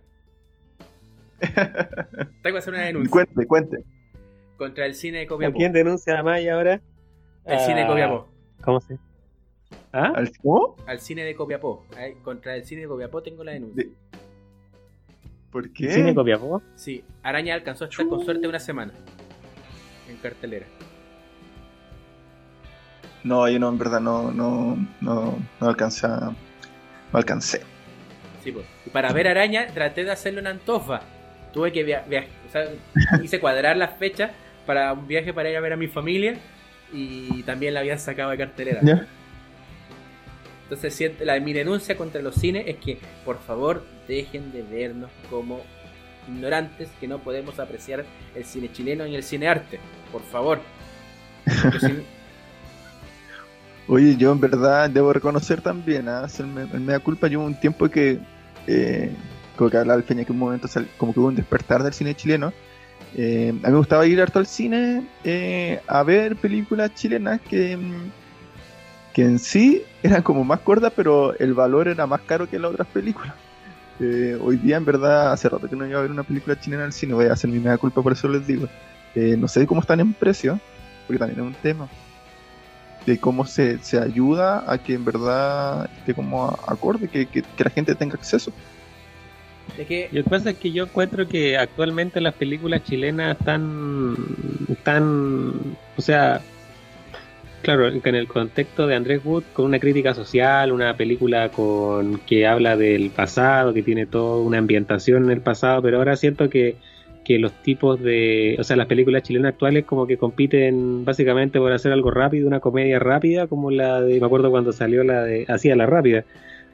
tengo que hacer una denuncia. Cuente, cuente. Contra el cine de Copiapó. quién denuncia a Maya ahora? El cine de Copiapó. ¿Cómo se? ¿Ah? ¿Al, cómo? Al cine de Copiapó. Contra el cine de Copiapó tengo la denuncia. ¿Por qué? ¿Cine Copiapó? Sí, Araña alcanzó a estar con suerte una semana en cartelera. No, yo no, en verdad no, no, no, no alcancé. No alcancé. Sí, pues. Y para ver Araña traté de hacerlo en Antofa. Tuve que viajar, o sea, hice cuadrar las fechas para un viaje para ir a ver a mi familia y también la habían sacado de cartelera. ¿Ya? Entonces, la, mi denuncia contra los cines es que, por favor, dejen de vernos como ignorantes que no podemos apreciar el cine chileno y el cine arte. Por favor. Oye, yo en verdad debo reconocer también, ¿ah? en media culpa, yo un tiempo que, eh, como que hablaba el Peña que un momento como que hubo un despertar del cine chileno. Eh, a mí me gustaba ir harto al cine eh, a ver películas chilenas que, mm, que en sí eran como más cortas, pero el valor era más caro que las otras películas. Eh, hoy día, en verdad, hace rato que no iba a ver una película chilena al cine, voy a hacer mi media culpa, por eso les digo. Eh, no sé cómo están en precio, porque también es un tema. De cómo se, se ayuda a que en verdad esté como acorde, que, que, que la gente tenga acceso. Es que... Lo que pasa es que yo encuentro que actualmente las películas chilenas están, están, o sea, claro, en el contexto de Andrés Wood, con una crítica social, una película con que habla del pasado, que tiene toda una ambientación en el pasado, pero ahora siento que, que los tipos de, o sea, las películas chilenas actuales como que compiten básicamente por hacer algo rápido, una comedia rápida, como la de, me acuerdo cuando salió la de, hacía la rápida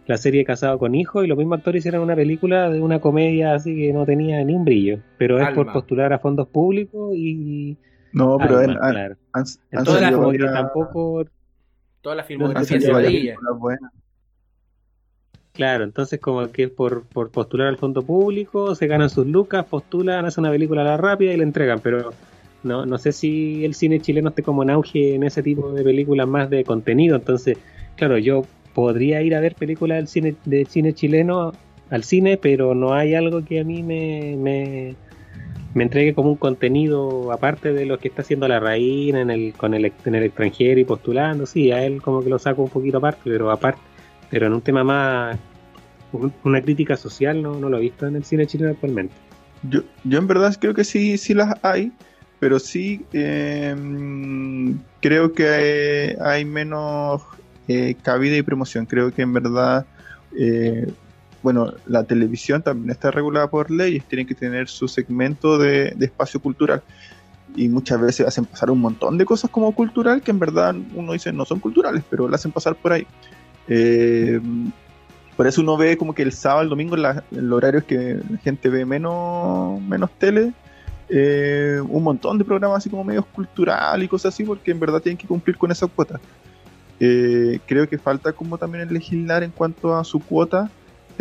la serie Casado con Hijo y los mismos actores hicieron una película de una comedia así que no tenía ni un brillo, pero es por postular a fondos públicos y... No, pero Alma, han, claro. han, como que tampoco... Toda la filmografía de Badilla. Claro, entonces como que es por, por postular al fondo público, se ganan sus lucas, postulan, hacen una película a la rápida y la entregan, pero no, no sé si el cine chileno esté como en auge en ese tipo de películas más de contenido, entonces, claro, yo podría ir a ver películas del cine, de cine chileno al cine, pero no hay algo que a mí me, me, me entregue como un contenido aparte de lo que está haciendo la reina en el, con el, en el extranjero y postulando. Sí, a él como que lo saco un poquito aparte, pero aparte, pero en un tema más, una crítica social no, no lo he visto en el cine chileno actualmente. Yo, yo en verdad creo que sí, sí las hay, pero sí eh, creo que hay, hay menos eh, cabida y promoción. Creo que en verdad, eh, bueno, la televisión también está regulada por leyes, tienen que tener su segmento de, espacio cultural. Y muchas veces hacen pasar un montón de cosas como cultural que en verdad uno dice no son culturales, pero la hacen pasar por ahí. Eh, por eso uno ve como que el sábado, el domingo, la, en los horarios que la gente ve menos, menos tele, un montón de programas así como medios cultural y cosas así, porque en verdad tienen que cumplir con esa cuota. Eh, creo que falta como también el legislar en cuanto a su cuota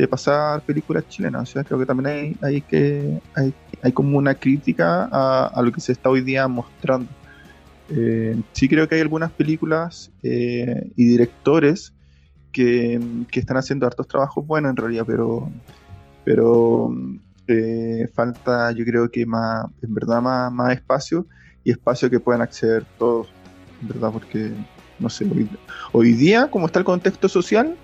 de pasar películas chilenas. O sea, creo que también hay, hay que hay, hay, como una crítica a, a, lo que se está hoy día mostrando. Eh, sí creo que hay algunas películas eh, y directores que, que, están haciendo hartos trabajos buenos en realidad, pero pero eh, falta yo creo que más, en verdad más, más espacio y espacio que puedan acceder todos, en verdad, porque no sé, hoy, hoy día, como está el contexto social,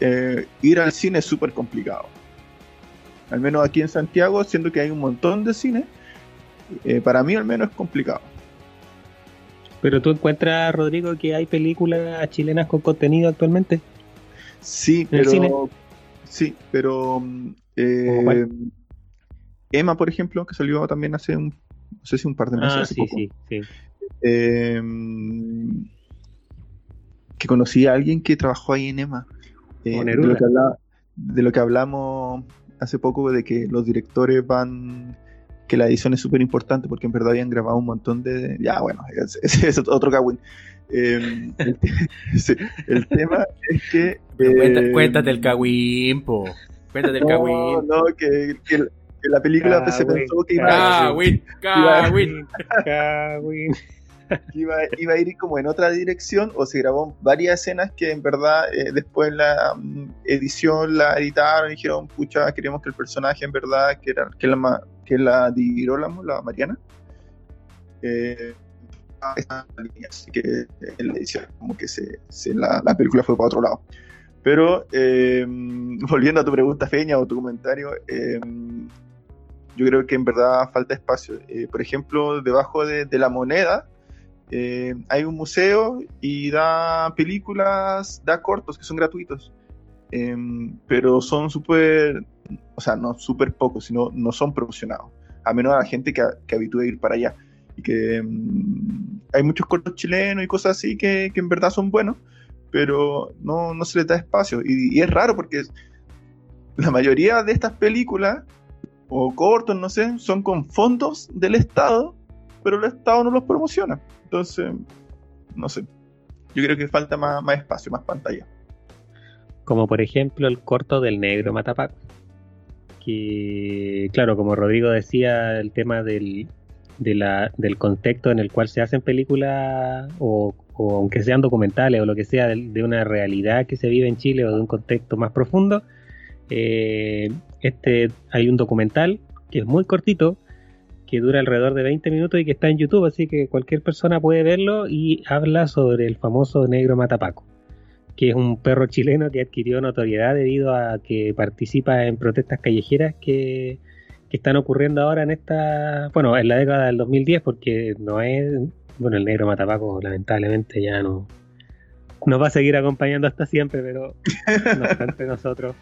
eh, ir al cine es súper complicado. Al menos aquí en Santiago, siendo que hay un montón de cine, eh, para mí al menos es complicado. Pero tú encuentras, Rodrigo, que hay películas chilenas con contenido actualmente. Sí, pero. Sí, pero. Eh, Emma, por ejemplo, que salió también hace un. No sé si un par de meses. Ah, sí, sí, sí. Eh, que conocí a alguien que trabajó ahí en EMA. Eh, de, lo que hablaba, de, lo que hablamos hace poco, de que los directores van, que la edición es súper importante porque en verdad habían grabado un montón de... Ya, bueno, ese es, otro cagüín. Eh, el, sí, el, tema es que... Eh, cuéntate, el cagüín, po. Cuéntate el no, cagüín. No, que, que, que la película se pensó que iba a... Cagüín, cagüín. Cagüín iba, iba, a ir como en otra dirección o se grabó varias escenas que en verdad eh, después la um, edición la editaron y dijeron, pucha, queremos que el personaje en verdad, que, era, que, la, que la Girolamo, la Mariana, eh, así que en la edición como que se, se la, la, película fue para otro lado. Pero eh, volviendo a tu pregunta, Feña, o tu comentario, eh, yo creo que en verdad falta espacio. Eh, por ejemplo, debajo de, de, la moneda eh, hay un museo y da películas, da cortos que son gratuitos, eh, pero son súper, o sea, no súper pocos, sino no son promocionados, a menos a la gente que, que habitúa a ir para allá. Y que um, hay muchos cortos chilenos y cosas así que, que en verdad son buenos, pero no, no, se les da espacio. Y, y, es raro porque la mayoría de estas películas, o cortos, no sé, son con fondos del Estado, pero el Estado no los promociona. Entonces, no sé. Yo creo que falta más, espacio, más pantalla. Como por ejemplo el corto del negro Matapac. Que, claro, como Rodrigo decía, el tema del, del contexto en el cual se hacen películas o, o aunque sean documentales o lo que sea de, de, una realidad que se vive en Chile o de un contexto más profundo, eh, este hay un documental que es muy cortito, que dura alrededor de 20 minutos y que está en YouTube, así que cualquier persona puede verlo y habla sobre el famoso negro matapaco, que es un perro chileno que adquirió notoriedad debido a que participa en protestas callejeras que, que están ocurriendo ahora en esta, bueno, en la década del 2010, porque no es, bueno, el negro matapaco lamentablemente ya no nos va a seguir acompañando hasta siempre, pero no obstante nosotros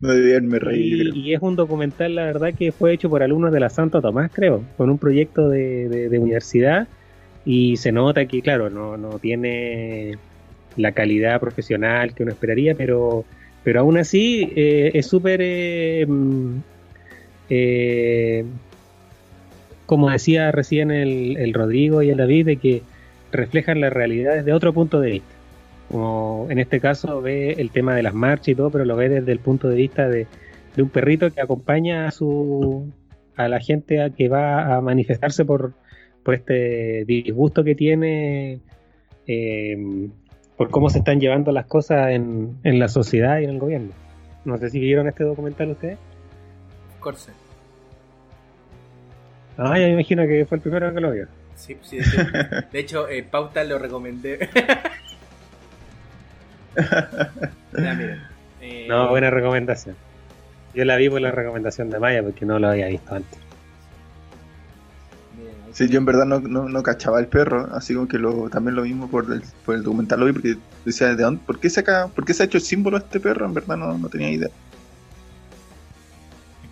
No debían reír. y, es un documental, la verdad, que fue hecho por alumnos de la Santo Tomás, creo, con un proyecto de, de- universidad. Y se nota que, claro, no, no tiene la calidad profesional que uno esperaría, pero, pero aún así eh, es súper. eh, mm, eh, como decía recién el, el Rodrigo y el David, de que reflejan la realidad desde otro punto de vista como en este caso ve el tema de las marchas y todo, pero lo ve desde el punto de vista de, de un perrito que acompaña a su a la gente a que va a manifestarse por, por este disgusto que tiene eh, por cómo se están llevando las cosas en, en la sociedad y en el gobierno. No sé si vieron este documental ustedes. Corse. Ah, ya me imagino que fue el primero que lo vio. Sí, sí, de hecho, de hecho, eh, Pauta lo recomendé. Ya, eh, No, buena recomendación. Yo la vi por la recomendación de Maya porque no lo había visto antes. Sí, yo en verdad no, no, no cachaba el perro, así como que lo, también lo mismo por el, por el documental lo vi porque decía, ¿de dónde? ¿Por qué, saca, ¿por qué se ha hecho el símbolo este perro? En verdad no, no tenía idea.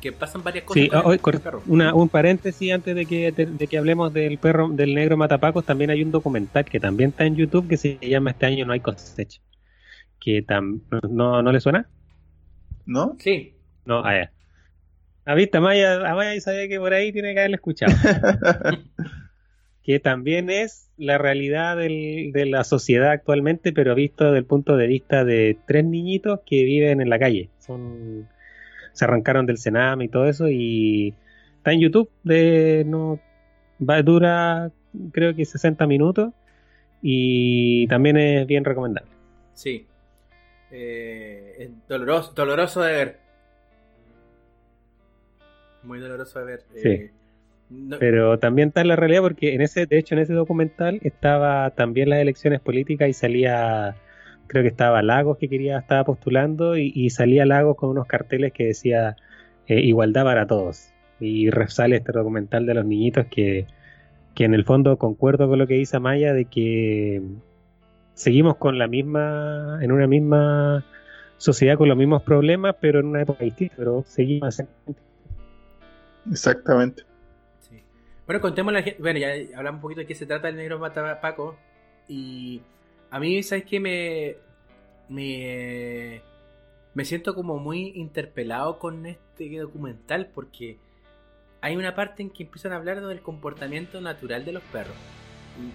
Que pasan varias cosas. Sí, con hoy, el cor- perro. una, un paréntesis antes de que, de, de que hablemos del perro, del negro matapacos, también hay un documental que también está en YouTube que se llama Este año no hay cosecha. Que tam, no, ¿No le suena? ¿No? Sí, No, ah, ya. Ah, viste, Maya, a Maya sabía que por ahí tiene que haberle escuchado. que también es la realidad del- de la sociedad actualmente, pero visto desde el punto de vista de tres niñitos que viven en la calle. Son se arrancaron del Sename y todo eso y está en YouTube de no va dura creo que 60 minutos y también es bien recomendable. sí. Eh, es doloroso, doloroso de ver. Muy doloroso de ver. eh, no- Pero también está en la realidad porque en ese, de hecho, en ese documental estaba también las elecciones políticas y salía, creo que estaba Lagos que quería, estaba postulando y, y salía Lagos con unos carteles que decía eh, igualdad para todos. Y sale este documental de los niñitos que, que en el fondo concuerdo con lo que dice Amaya de que seguimos con la misma, en una misma sociedad con los mismos problemas, pero en una época distinta, pero seguimos Exactamente. Sí. Bueno, contemos la gente. Bueno, ya hablamos un poquito de qué se trata el negro matapaco. Y a mí, ¿sabes qué? Me. Me. Me siento como muy interpelado con este documental porque hay una parte en que empiezan a hablar del comportamiento natural de los perros.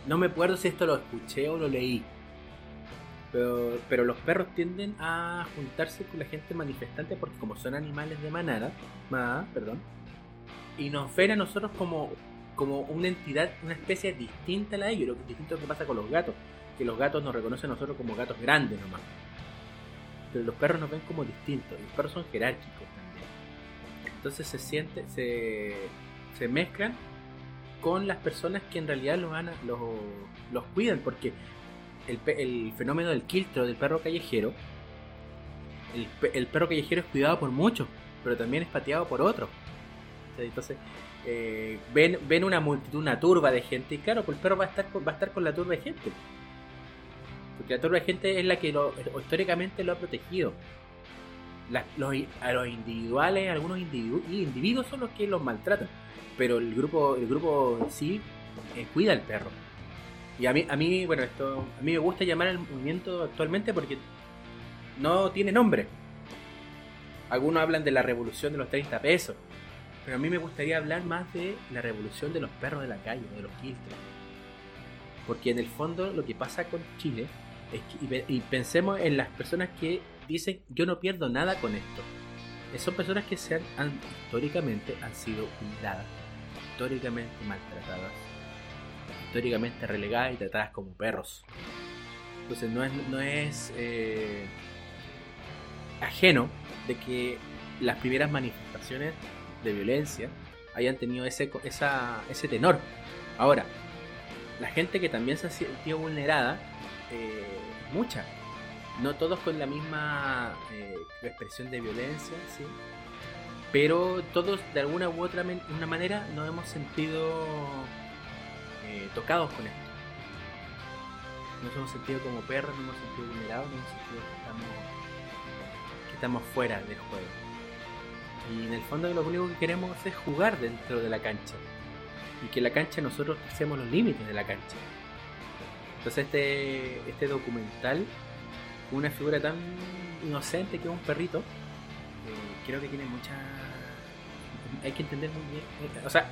No me acuerdo si esto lo escuché o lo leí. Pero, pero los perros tienden a juntarse con la gente manifestante porque como son animales de manada, ma- perdón, y nos ven a nosotros como, como una entidad, una especie distinta a la de ellos, lo que es distinto que pasa con los gatos, que los gatos nos reconocen a nosotros como gatos grandes nomás. Pero los perros nos ven como distintos, los perros son jerárquicos también. Entonces se siente, se, se mezclan con las personas que en realidad los, los, los cuidan, porque el, fenómeno del quiltro, del perro callejero, el, el perro callejero es cuidado por muchos, pero también es pateado por otros. Entonces, eh, ven, ven una multitud, una turba de gente, y claro, pues el perro va a estar, va a estar con la turba de gente. Porque la turba de gente es la que históricamente lo ha protegido. La- los, a los individuales, algunos individu- individuos son los que los maltratan. Pero el grupo, el grupo en sí eh, cuida al perro. Y a mí, a mí, bueno, esto, a mí me gusta llamar al movimiento actualmente porque no tiene nombre. Algunos hablan de la revolución de los 30 pesos. Pero a mí me gustaría hablar más de la revolución de los perros de la calle, de los quiltros. Porque en el fondo lo que pasa con Chile es que, y, pe- y pensemos en las personas que dicen yo no pierdo nada con esto. Eh, Son personas que se han- históricamente han sido cuidadas, históricamente maltratadas, históricamente relegadas y tratadas como perros. Entonces no es, no es eh, ajeno de que las primeras manifestaciones de violencia hayan tenido ese, ese tenor. Ahora, la gente que también se sentido vulnerada, eh, mucha. No todos con la misma eh, expresión de violencia, ¿sí? pero todos de alguna u otra una manera nos hemos sentido eh, tocados con esto. Nos hemos sentido como perros, nos hemos sentido vulnerados, nos hemos sentido que estamos, fuera del juego. Y en el fondo lo único que queremos es jugar dentro de la cancha. Y que la cancha nosotros hacemos los límites de la cancha. Entonces este, este documental, una figura tan inocente que es un perrito, eh, creo que tiene mucha... Hay que entender muy bien. O sea,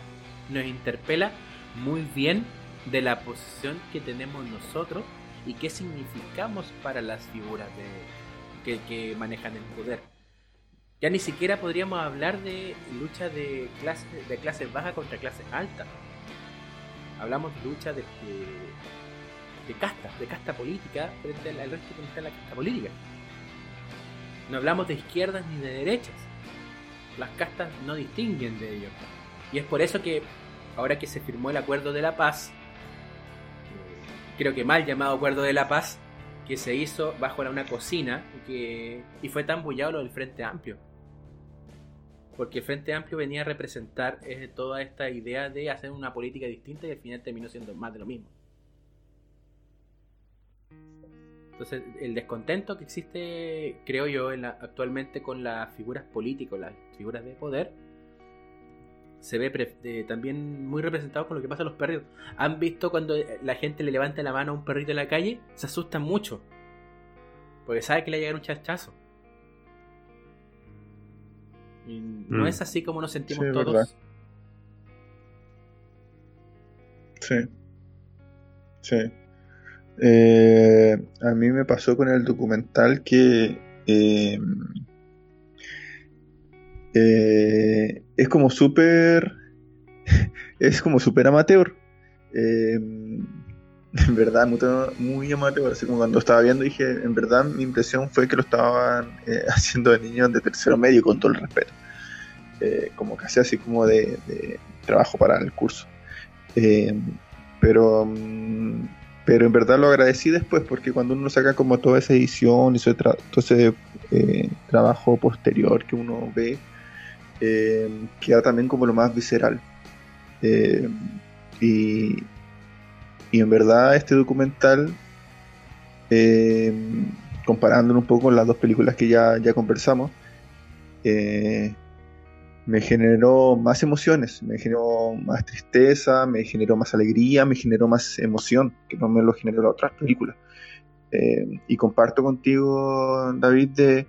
nos interpela muy bien de la posición que tenemos nosotros y qué significamos para las figuras de, que, manejan el poder. Ya ni siquiera podríamos hablar de lucha de clases de clases bajas contra clases altas. Hablamos de lucha de, de, casta, de casta política frente al resto que está la casta política. No hablamos de izquierdas ni de derechas. Las castas no distinguen de ellos. Y es por eso que ahora que se firmó el acuerdo de la paz, creo que mal llamado Acuerdo de la Paz, que se hizo bajo una cocina y, que, y fue tan bullado lo del Frente Amplio. Porque el Frente Amplio venía a representar eh, toda esta idea de hacer una política distinta y al final terminó siendo más de lo mismo. Entonces, el descontento que existe, creo yo, actualmente con las figuras políticas, las figuras de poder, se ve también muy representado con lo que pasa a los perritos. ¿Han visto cuando la gente le levanta la mano a un perrito en la calle? Se asustan mucho. Porque sabe que le va a llegar un chachazo. no mm. es así como nos sentimos todos. Sí. Sí. Eh, a mí me pasó con el documental que eh, eh, es como súper. Es como súper amateur. Eh, en verdad, muy, amateur. Así como cuando estaba viendo, dije, en verdad, mi impresión fue que lo estaban eh, haciendo de niños de tercero medio, con todo el respeto. como casi así como de, trabajo para el curso. pero. Mm, pero en verdad lo agradecí después porque cuando uno saca como toda esa edición y todo ese trabajo posterior que uno ve, eh, queda también como lo más visceral. Eh, y, en verdad este documental, eh, comparándolo un poco con las dos películas que ya, ya conversamos, me generó más emociones, me generó más tristeza, me generó más alegría, me generó más emoción, que no me lo generó las otras películas. y comparto contigo, David, de,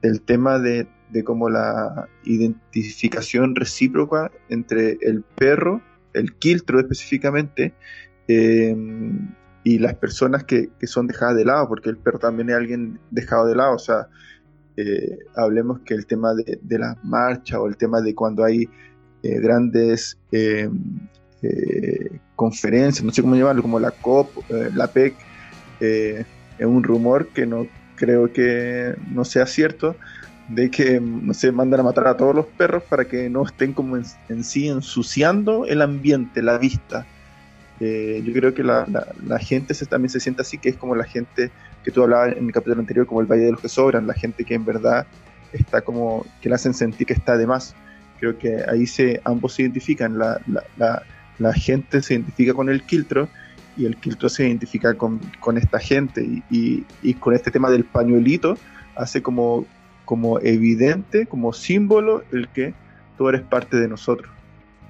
del tema de, de cómo la identificación recíproca entre el perro, el quiltro específicamente, eh, y las personas que, son dejadas de lado, porque el perro también es alguien dejado de lado, o sea, eh, hablemos que el tema de, de las marchas o el tema de cuando hay eh, grandes conferencias, no sé cómo llamarlo, como la COP, la PEC, es un rumor que no creo que no sea cierto, de que no sé, mandan a matar a todos los perros para que no estén como en, sí ensuciando el ambiente, la vista. Eh, yo creo que la, gente se, también se siente así, que es como la gente que tú hablabas en el capítulo anterior, como el Valle de los que sobran, la gente que en verdad está como, que le hacen sentir que está de más. Creo que ahí se, ambos se identifican, la, la gente se identifica con el quiltro y el quiltro se identifica con, con esta gente y, y, con este tema del pañuelito hace como como evidente, como símbolo, el que tú eres parte de nosotros.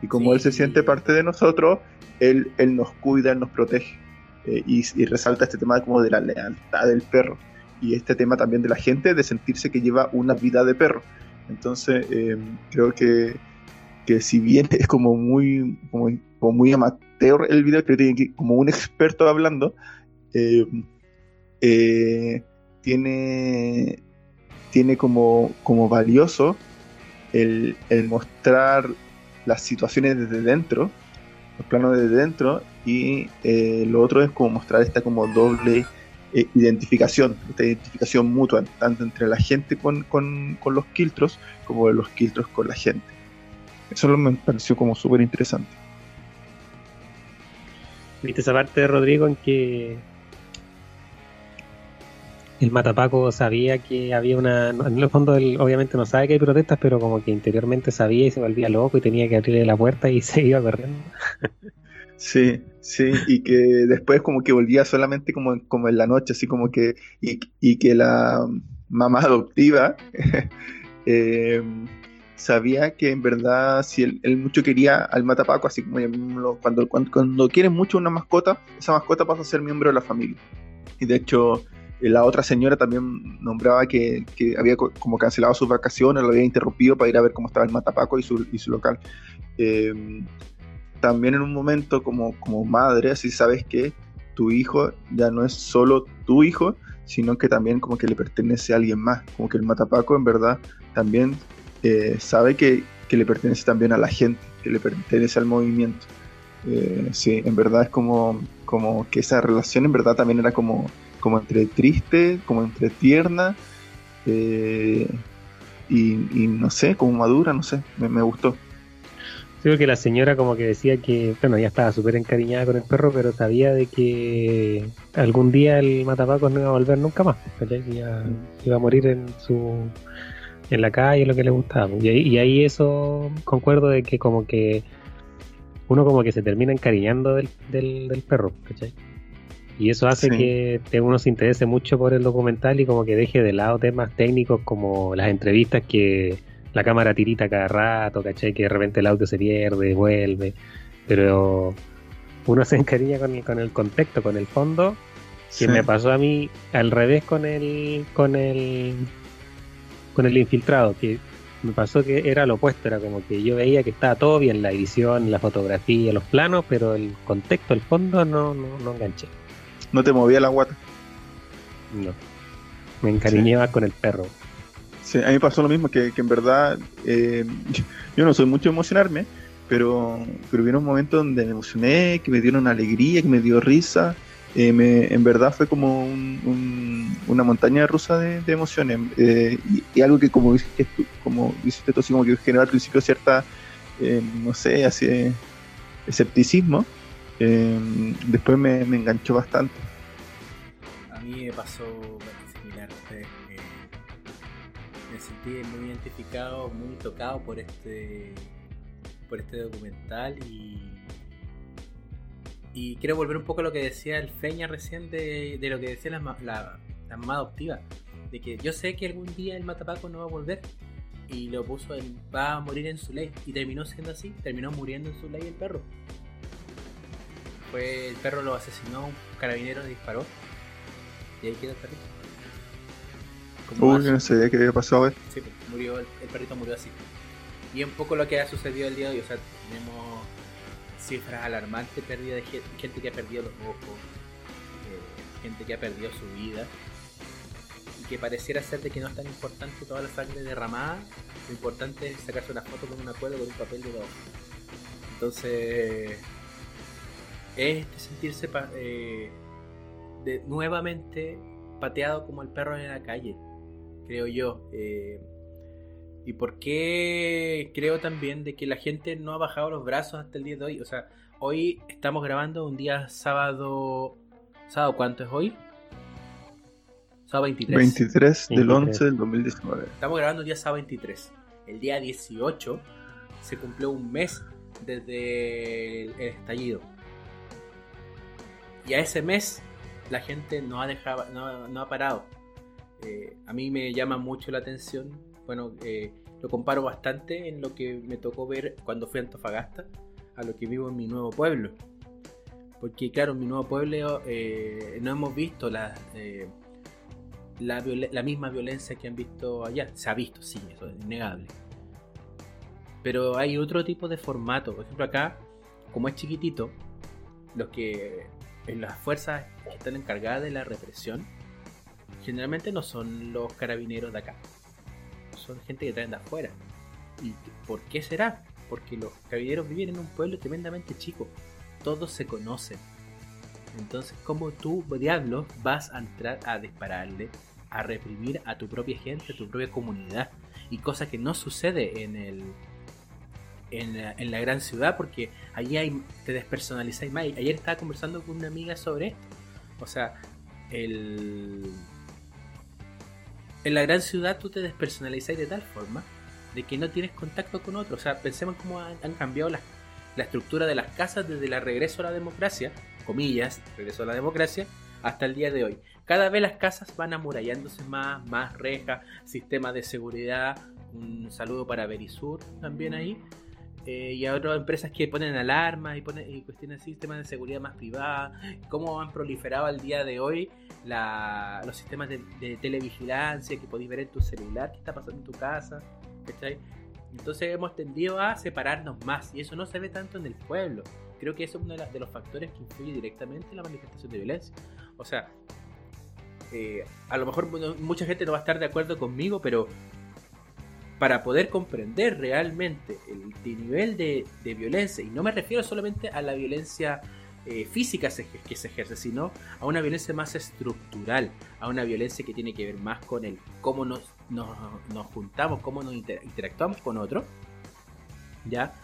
Y como Él se siente parte de nosotros, Él, él nos cuida, Él nos protege. Eh, y, resalta este tema como de la lealtad del perro. Y este tema también de la gente de sentirse que lleva una vida de perro. Entonces, eh, creo que, que si bien es como muy, como, muy amateur el video, creo que como un experto hablando, eh, tiene tiene como, como valioso el, mostrar las situaciones desde dentro, los planos desde dentro, y eh, lo otro es como mostrar esta como doble eh, identificación, esta identificación mutua, tanto entre la gente con, con, con los quiltros como los quiltros con la gente. Eso me pareció como súper interesante. ¿Viste esa parte Rodrigo en que el Matapaco sabía que había una. En el fondo, él obviamente no sabe que hay protestas, pero como que interiormente sabía y se volvía loco y tenía que abrirle la puerta y se iba corriendo. Sí, sí, y que después como que volvía solamente como, en la noche, así como que, y, que la mamá adoptiva eh, sabía que en verdad si él, mucho quería al matapaco, así como cuando, cuando, cuando quieres mucho una mascota, esa mascota pasa a ser miembro de la familia. Y de hecho, la otra señora también nombraba que, había como cancelado sus vacaciones, lo había interrumpido para ir a ver cómo estaba el matapaco y su, y su local. Eh, también en un momento como, como madre, así sabes que tu hijo ya no es solo tu hijo, sino que también como que le pertenece a alguien más, como que el matapaco en verdad también eh, sabe que, le pertenece también a la gente, que le pertenece al movimiento. Eh, sí, en verdad es como, como que esa relación en verdad también era como, como entre triste, como entre tierna eh, y, no sé, como madura, no sé, me gustó. Sí, que la señora como que decía que, bueno, ya estaba súper encariñada con el perro, pero sabía de que algún día el matapacos no iba a volver nunca más, Que iba, a morir en su en la calle, lo que le gustaba. Y ahí, y ahí eso concuerdo de que como que uno como que se termina encariñando del, del, perro, ¿cachai? Y eso hace que uno se interese mucho por el documental y como que deje de lado temas técnicos como las entrevistas que la cámara tirita cada rato, ¿cachai? Que de repente el audio se pierde, vuelve. Pero uno se encariña con, con el contexto, con el fondo. Que me pasó a mí al revés con el, con el, con el infiltrado, que me pasó que era lo opuesto, era como que yo veía que estaba todo bien, la edición, la fotografía, los planos, pero el contexto, el fondo no, no, no enganché. ¿No te movía la guata? No. Me encariñé más con el perro. Sí, a mí me pasó lo mismo, que, en verdad eh, yo no soy mucho emocionarme, pero, pero un momento donde me emocioné, que me dieron alegría, que me dio risa. Eh, me, en verdad fue como una montaña rusa de, emociones. Eh, y, algo que, como, que, como dices tú, como que generó al principio cierta, no sé, así, escepticismo. Después me, me enganchó bastante. A mí me pasó muy identificado, muy tocado por este por este documental y y quiero volver un poco a lo que decía el Feña recién de, lo que decía la, la, mamá adoptiva, de que yo sé que algún día el matapaco no va a volver y lo puso en, va a morir en su ley y terminó siendo así, terminó muriendo en su ley el perro. Fue el perro lo asesinó, un carabinero disparó y ahí quedó el perrito. Uy, no sabía qué había pasado. Eh. Sí, pues, murió, el, perrito murió así. Y un poco lo que ha sucedido el día de hoy. O sea, tenemos cifras alarmantes pérdida de gente, que ha perdido los ojos, eh, gente que ha perdido su vida. Y que pareciera ser de que no es tan importante toda la sangre derramada. Lo importante es sacarse una foto con una cuerda con un papel de dos. Entonces, es sentirse eh, de, nuevamente pateado como el perro en la calle creo yo. Eh, y por qué creo también de que la gente no ha bajado los brazos hasta el día de hoy. O sea, hoy estamos grabando un día sábado. ¿Sábado cuánto es hoy? Sábado 23. 23 del 11 del 2019. Estamos grabando el día sábado 23. El día 18 se cumplió un mes desde el estallido. Y a ese mes la gente no ha dejado, no ha parado. Eh, a mí me llama mucho la atención. Bueno, eh, lo comparo bastante en lo que me tocó ver cuando fui a Antofagasta a lo que vivo en mi nuevo pueblo. Porque claro, en mi nuevo pueblo eh, no hemos visto la, la, misma violencia que han visto allá. Se ha visto, sí, eso es innegable. Pero hay otro tipo de formato. Por ejemplo, acá, como es chiquitito, los que las fuerzas que están encargadas de la represión generalmente no son los carabineros de acá. Son gente que traen de afuera. ¿Y por qué será? Porque los carabineros viven en un pueblo tremendamente chico. Todos se conocen. Entonces, ¿cómo tú, diablo, vas a entrar a dispararle, a reprimir a tu propia gente, a tu propia comunidad? Y cosa que no sucede en el en la, en la gran ciudad porque allí hay, te despersonalizáis más. Ayer estaba conversando con una amiga sobre esto. O sea, el... en la gran ciudad tú te despersonalizáis de tal forma de que no tienes contacto con otros. O sea, pensemos cómo han, cambiado la, la estructura de las casas desde el regreso a la democracia, comillas, regreso a la democracia, hasta el día de hoy. Cada vez las casas van amurallándose más, más rejas, sistemas de seguridad. Un saludo para Verisur también ahí. Eh, y a otras empresas que ponen alarmas y, ponen, y cuestiones de sistemas de seguridad más privadas. Cómo han proliferado al día de hoy los sistemas de, televigilancia que podéis ver en tu celular qué está pasando en tu casa. ¿cachai? Entonces hemos tendido a separarnos más y eso no se ve tanto en el pueblo. Creo que eso es uno de los factores que influye directamente en la manifestación de violencia. O sea, eh, a lo mejor mucha gente no va a estar de acuerdo conmigo, pero para poder comprender realmente el, el nivel de, violencia, y no me refiero solamente a la violencia eh, física que se ejerce, sino a una violencia más estructural, a una violencia que tiene que ver más con el cómo nos, nos, juntamos, cómo nos inter interactuamos con otros, ¿ya?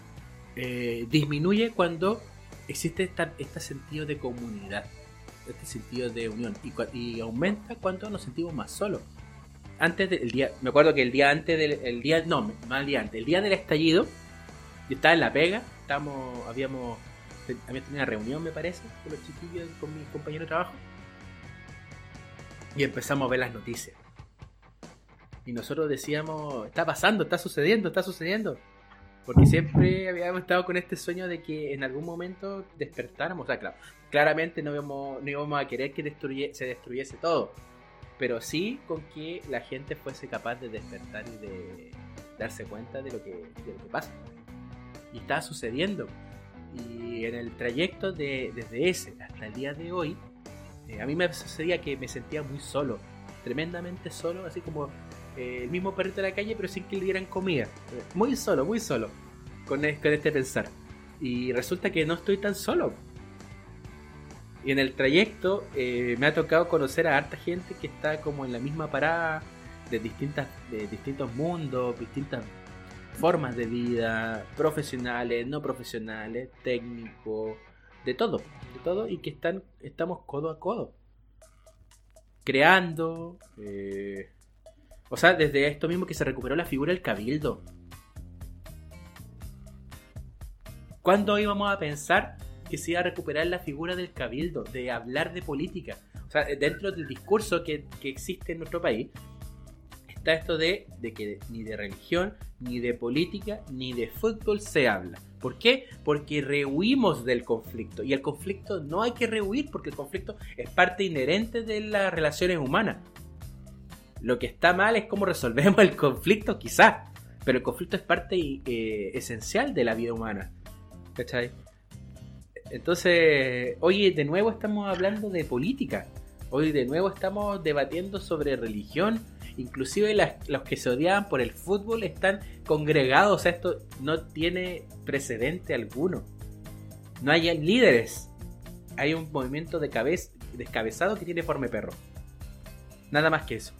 Eh, disminuye cuando existe esta, este sentido de comunidad, este sentido de unión, y aumenta cuando nos sentimos más solos antes del día, me acuerdo que el día antes del el día, no, más el día antes, el día del estallido, yo estaba en la pega, estábamos, habíamos, habíamos tenido una reunión me parece, con los chiquillos, con mi compañero de trabajo, y empezamos a ver las noticias. Y nosotros decíamos, está pasando, está sucediendo, está sucediendo. Porque siempre habíamos estado con este sueño de que en algún momento despertáramos. O sea, claro, claramente no íbamos, no íbamos a querer que se destruyese todo pero sí con que la gente fuese capaz de despertar y de darse cuenta de lo que, de lo que pasa. Y está sucediendo. Y en el trayecto de, desde ese hasta el día de hoy, eh, a mí me sucedía que me sentía muy solo, tremendamente solo, así como eh, el mismo perrito de la calle, pero sin que le dieran comida. Muy solo, muy solo, con, con este pensar. Y resulta que no estoy tan solo y en el trayecto eh, me ha tocado conocer a harta gente que está como en la misma parada de, distintas, de distintos mundos, distintas formas de vida, profesionales, no profesionales, técnicos, de todo, de todo, y que están, estamos codo a codo, creando, eh, o sea, desde esto mismo que se recuperó la figura del cabildo. ¿Cuándo íbamos a pensar que se iba a recuperar la figura del cabildo, de hablar de política. O sea, dentro del discurso que, que existe en nuestro país, está esto de, de, que ni de religión, ni de política, ni de fútbol se habla. ¿Por qué? Porque rehuimos del conflicto. Y el conflicto no hay que rehuir porque el conflicto es parte inherente de las relaciones humanas. Lo que está mal es cómo resolvemos el conflicto, quizás. Pero el conflicto es parte eh, esencial de la vida humana. ¿Cachai? Entonces, hoy de nuevo estamos hablando de política. Hoy de nuevo estamos debatiendo sobre religión. Inclusive las, los que se odiaban por el fútbol están congregados. Esto no tiene precedente alguno. No hay líderes. Hay un movimiento de cabeza, descabezado que tiene forma de perro. Nada más que eso.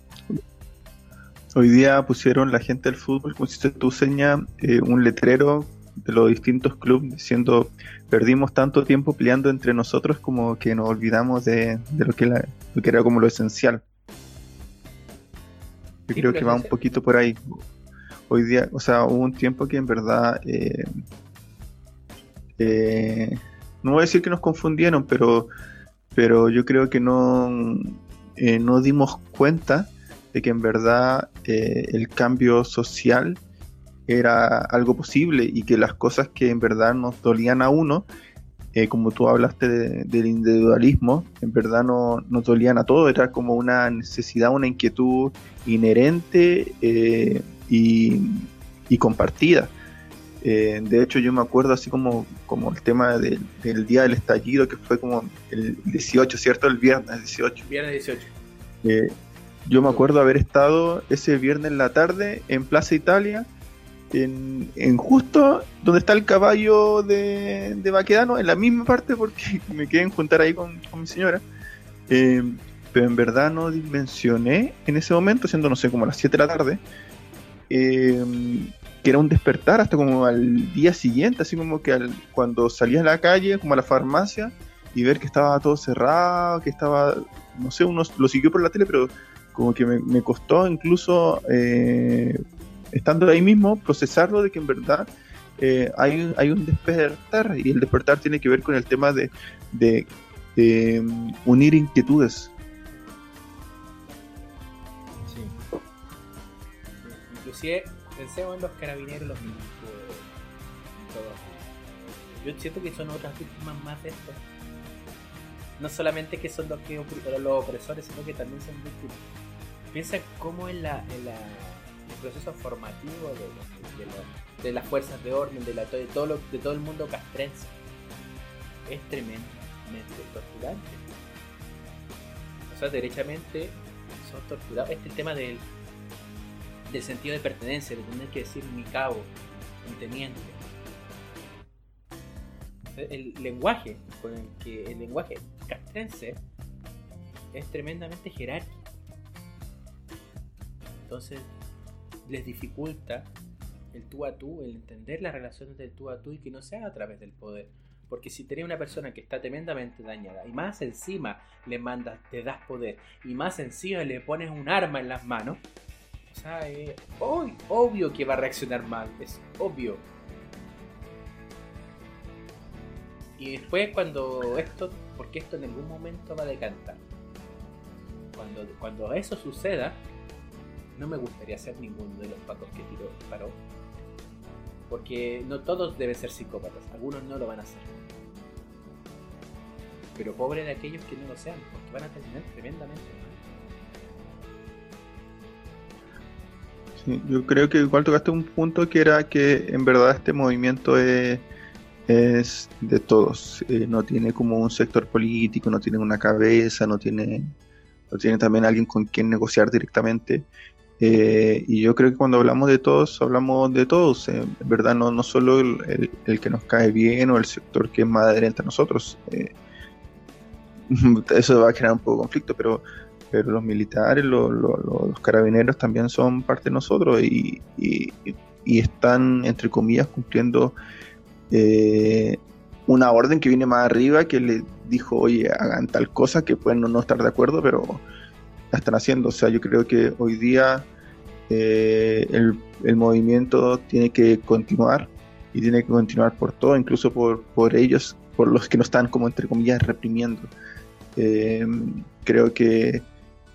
Hoy día pusieron la gente del fútbol, como si tú señas, eh, un letrero de los distintos clubes diciendo perdimos tanto tiempo peleando entre nosotros como que nos olvidamos de, de lo, que la, lo, que era como lo esencial. Yo sí, creo que va un poquito por ahí. Hoy día, o sea, hubo un tiempo que en verdad eh, eh, no voy a decir que nos confundieron, pero pero yo creo que no eh, no dimos cuenta de que en verdad el cambio social era algo posible y que las cosas que en verdad nos dolían a uno, eh, como tú hablaste de, del individualismo, en verdad no nos dolían a todos, era como una necesidad, una inquietud inherente eh, y, y, compartida. Eh, de hecho, yo me acuerdo así como, como el tema del, del, día del estallido, que fue como el 18, ¿cierto? El viernes 18. Viernes 18. yo me acuerdo haber estado ese viernes en la tarde en Plaza Italia en, en justo donde está el caballo de, de Baquedano, en la misma parte, porque me quedé en juntar ahí con, mi señora. Eh, pero en verdad no dimensioné en ese momento, siendo, no sé, como las 7 de la tarde, eh, que era un despertar hasta como al día siguiente, así como que al, cuando salías a la calle, como a la farmacia, y ver que estaba todo cerrado, que estaba, no sé, uno lo siguió por la tele, pero como que me, me costó incluso, eh, estando ahí mismo, procesarlo de que en verdad eh, hay, hay un despertar, y el despertar tiene que ver con el tema de, de, um, unir inquietudes. Sí. Inclusive pensemos en los carabineros, los todo. Yo siento que son otras víctimas más de esto. No solamente que son los que los opresores, sino que también son víctimas. Piensa cómo en la, en la proceso formativo de, de- de la- de las fuerzas de orden, de, todo lo- de todo el mundo castrense, es tremendamente torturante. O sea, derechamente son torturados. Este tema del, del sentido de pertenencia, de tener que decir mi cabo, mi teniente. El lenguaje con el que el lenguaje castrense es tremendamente jerárquico. Entonces les dificulta el tú a tú, el entender las relaciones del tú a tú y que no sea a través del poder. Porque si tenés una persona que está tremendamente dañada y más encima le mandas, te das poder y más encima le pones un arma en las manos, o sea, es ob- obvio que va a reaccionar mal, es obvio. Y después cuando esto, porque esto en algún momento va a decantar. Cuando, cuando eso suceda, no me gustaría ser ninguno de los pacos que tiró, paró. Porque no todos deben ser psicópatas, algunos no lo van a hacer. Pero pobre de aquellos que no lo sean, porque van a terminar tremendamente mal. Sí, yo creo que igual tocaste un punto que era que en verdad este movimiento es, es de todos. Eh, no tiene como un sector político, no tiene una cabeza, no tiene, no tiene también alguien con quien negociar directamente. Eh, y yo creo que cuando hablamos de todos, hablamos de todos. eh, verdad, no, no solo el, el- que nos cae bien o el sector que es más adherente a nosotros. eh, eso va a generar un poco de conflicto, pero pero los militares, lo- lo- lo- los carabineros también son parte de nosotros y, y- están, entre comillas, cumpliendo eh, una orden que viene más arriba que le dijo, oye, hagan tal cosa que pueden no estar de acuerdo, pero la están haciendo. O sea, yo creo que hoy día eh, el, el movimiento tiene que continuar y tiene que continuar por todo, incluso por, por ellos, por los que nos están, como entre comillas, reprimiendo. Eh, creo que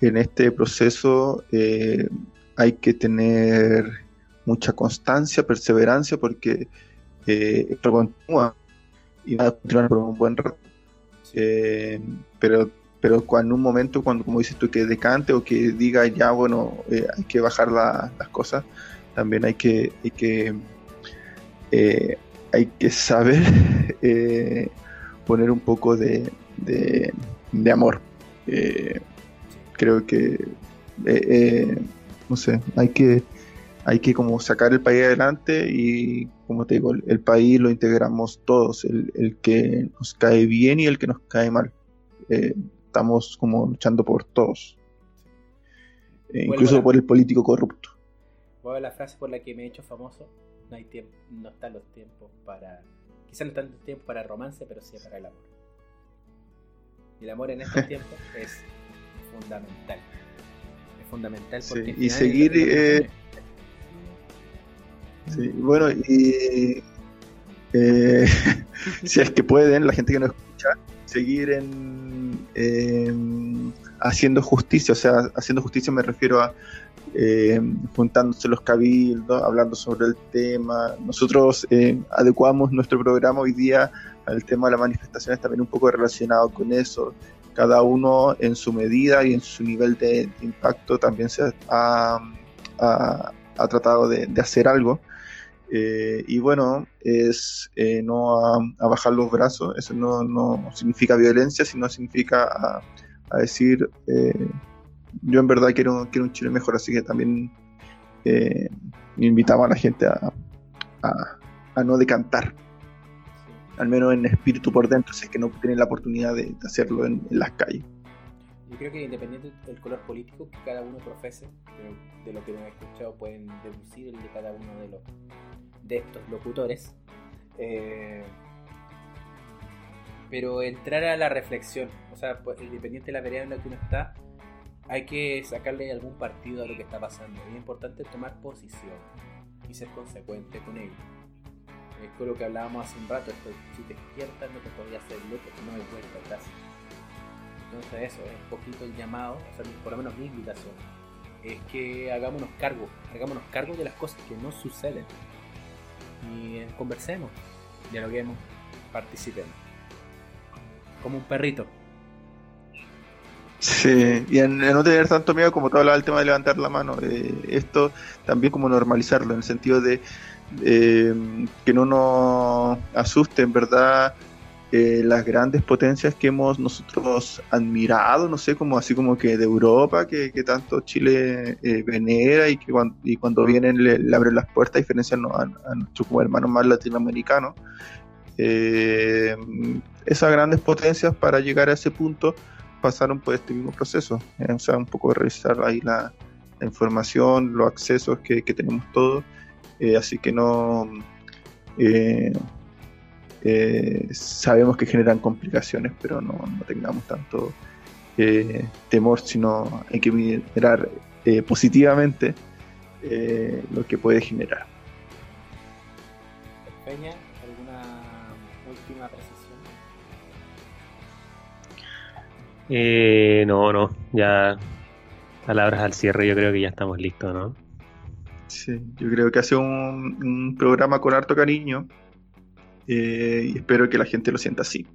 en este proceso eh, hay que tener mucha constancia, perseverancia, porque eh, esto continúa y va a continuar por un buen rato. Eh, pero, pero en un momento, cuando como dices tú, que decante o que diga ya, bueno, eh, hay que bajar la- las cosas, también hay que, hay que, eh, hay que saber eh, poner un poco de, de, amor. Creo que no sé hay que hay que como sacar el país adelante y como te digo el, el país lo integramos todos el, el que nos cae bien y el que nos cae mal estamos como luchando por todos Eh, incluso la- por el político corrupto Voy a la frase por la que me he hecho famoso. No hay tiempo, no están los tiempos para. Quizás no están los tiempos para el romance, pero sí para el amor. Y el amor en estos tiempos es fundamental. Es fundamental Sí, porque. al y seguir, eh, Sí, bueno y eh, si es que pueden la gente que nos escucha seguir en, en haciendo justicia o sea haciendo justicia me refiero a eh, juntándose los cabildos, hablando sobre el tema. Nosotros eh, adecuamos nuestro programa hoy día al tema de las manifestaciones también un poco relacionado con eso. Cada uno en su medida y en su nivel de impacto también se ha, tratado de hacer algo. Eh, y bueno, es eh, no a, bajar los brazos, eso no, no significa violencia, sino significa a, decir, eh, yo en verdad quiero, quiero un Chile mejor, así que también invitamos a la gente a, a, no decantar. Al menos en espíritu por dentro, si es que no tienen la oportunidad de, hacerlo en, las calles. Yo creo que independiente del color político que cada uno profese, de, lo que hemos escuchado pueden deducir el de cada uno de los de estos locutores. Eh, pero entrar a la reflexión, o sea, pues, independiente de la vereda en la que uno está, hay que sacarle algún partido a lo que está pasando. Es importante tomar posición y ser consecuente con ello. Es con lo que hablábamos hace un rato, esto, si te izquierdas no te podría hacer loco, no hay vuelta atrás. Entonces eso, es un poquito el llamado, o sea, por lo menos mi invitación, es que hagámonos cargo, hagámonos cargo de las cosas que no suceden. Y eh, conversemos, dialoguemos, participemos. Como un perrito. Sí, y en, no tener tanto miedo como tú hablabas del tema de levantar la mano, eh, esto también como normalizarlo, en el sentido de eh, que no nos asuste en verdad eh, las grandes potencias que hemos nosotros admirado, no sé, como así como que de Europa, que, tanto Chile venera y que cuando, y cuando vienen le, abren las puertas, a diferencia a, nuestros hermanos más latinoamericanos. esas grandes potencias para llegar a ese punto pasaron por este mismo proceso. Eh, o sea, un poco revisar ahí la, información, los accesos que, tenemos todos. Eh, así que no. Eh, sabemos que generan complicaciones, pero no, tengamos tanto temor, sino hay que mirar positivamente lo que puede generar. Eh, no, no, ya palabras al cierre, yo creo que ya estamos listos, ¿no? Sí, yo creo que hace un, un programa con harto cariño eh, y espero que la gente lo sienta así.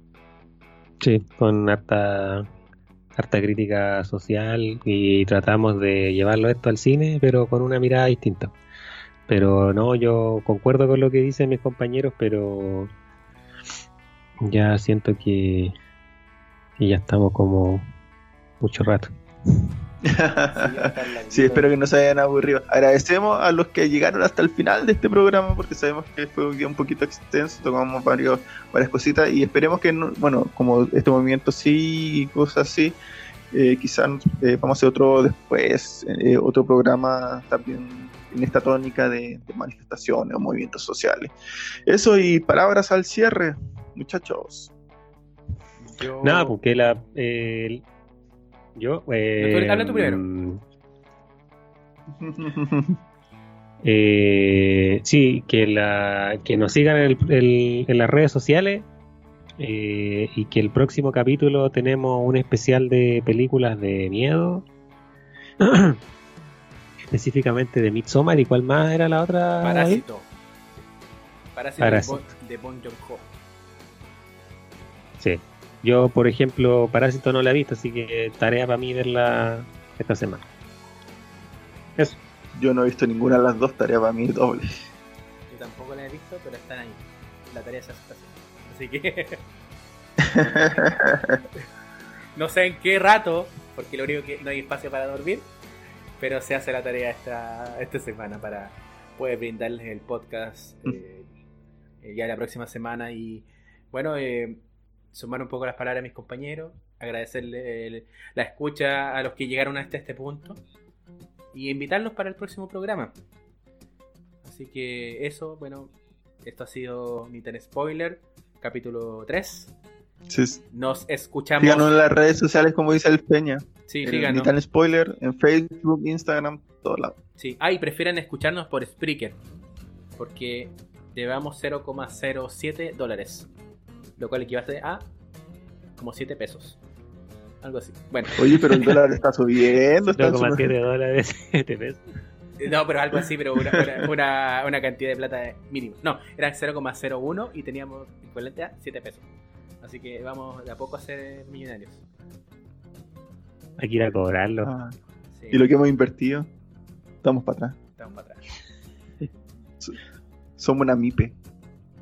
Sí, con harta, harta crítica social y tratamos de llevarlo esto al cine, pero con una mirada distinta. Pero no, yo concuerdo con lo que dicen mis compañeros, pero ya siento que y ya estamos como mucho rato. sí, espero que no se hayan aburrido. Agradecemos a los que llegaron hasta el final de este programa porque sabemos que fue un día un poquito extenso, tocamos varios, varias cositas y esperemos que, bueno, como este movimiento sí y cosas así, eh, quizás eh, vamos a hacer otro después, eh, otro programa también en esta tónica de, manifestaciones o movimientos sociales. Eso y palabras al cierre, muchachos. Nada, porque la. Yo. Eh, Habla tú primero. eh, sí, que, la, que nos sigan en, en las redes sociales eh, y que el próximo capítulo tenemos un especial de películas de miedo. específicamente de Midsommar y cuál más era la otra Parásito Parásito, Parásito. de Bon, de bon Sí, yo, por ejemplo, Parásito no la he visto, así que tarea para mí verla esta semana. Eso. Yo no he visto ninguna de las dos, tarea para mí doble. Yo tampoco la he visto, pero están ahí. La tarea se hace Así que. no sé en qué rato, porque lo único que no hay espacio para dormir, pero se hace la tarea esta, esta semana para poder brindarles el podcast mm. eh, eh, ya la próxima semana. Y bueno, eh, sumar un poco las palabras a mis compañeros, agradecerle la escucha a los que llegaron hasta este punto y invitarlos para el próximo programa. Así que eso, bueno, esto ha sido Nintendo Spoiler, capítulo 3. Nos escuchamos. Síganos en las redes sociales, como dice el Peña. Sí, Nintendo Spoiler, en Facebook, Instagram, todo lado. Sí, ah, y prefieren escucharnos por Spreaker, porque llevamos 0,07 dólares lo cual equivale a como 7 pesos. Algo así. Bueno. Oye, pero el dólar está subiendo. 0,7 dólares, 7 pesos. No, pero algo así, pero una, una, cantidad de plata mínima. No, eran 0,01 y teníamos equivalente a 7 pesos. Así que vamos de a poco a ser millonarios. Hay que ir a cobrarlo. Ah. Y lo que hemos invertido, estamos para atrás. Estamos para atrás. Somos una MIPE.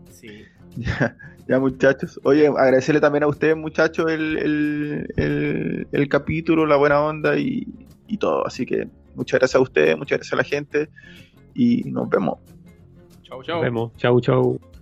Sí. Ya, muchachos. Oye, agradecerle también a ustedes, muchachos, el, el, capítulo, la buena onda y, y todo. Así que muchas gracias a ustedes, muchas gracias a la gente y nos vemos. Chau, Nos chau. vemos. Chau, chau.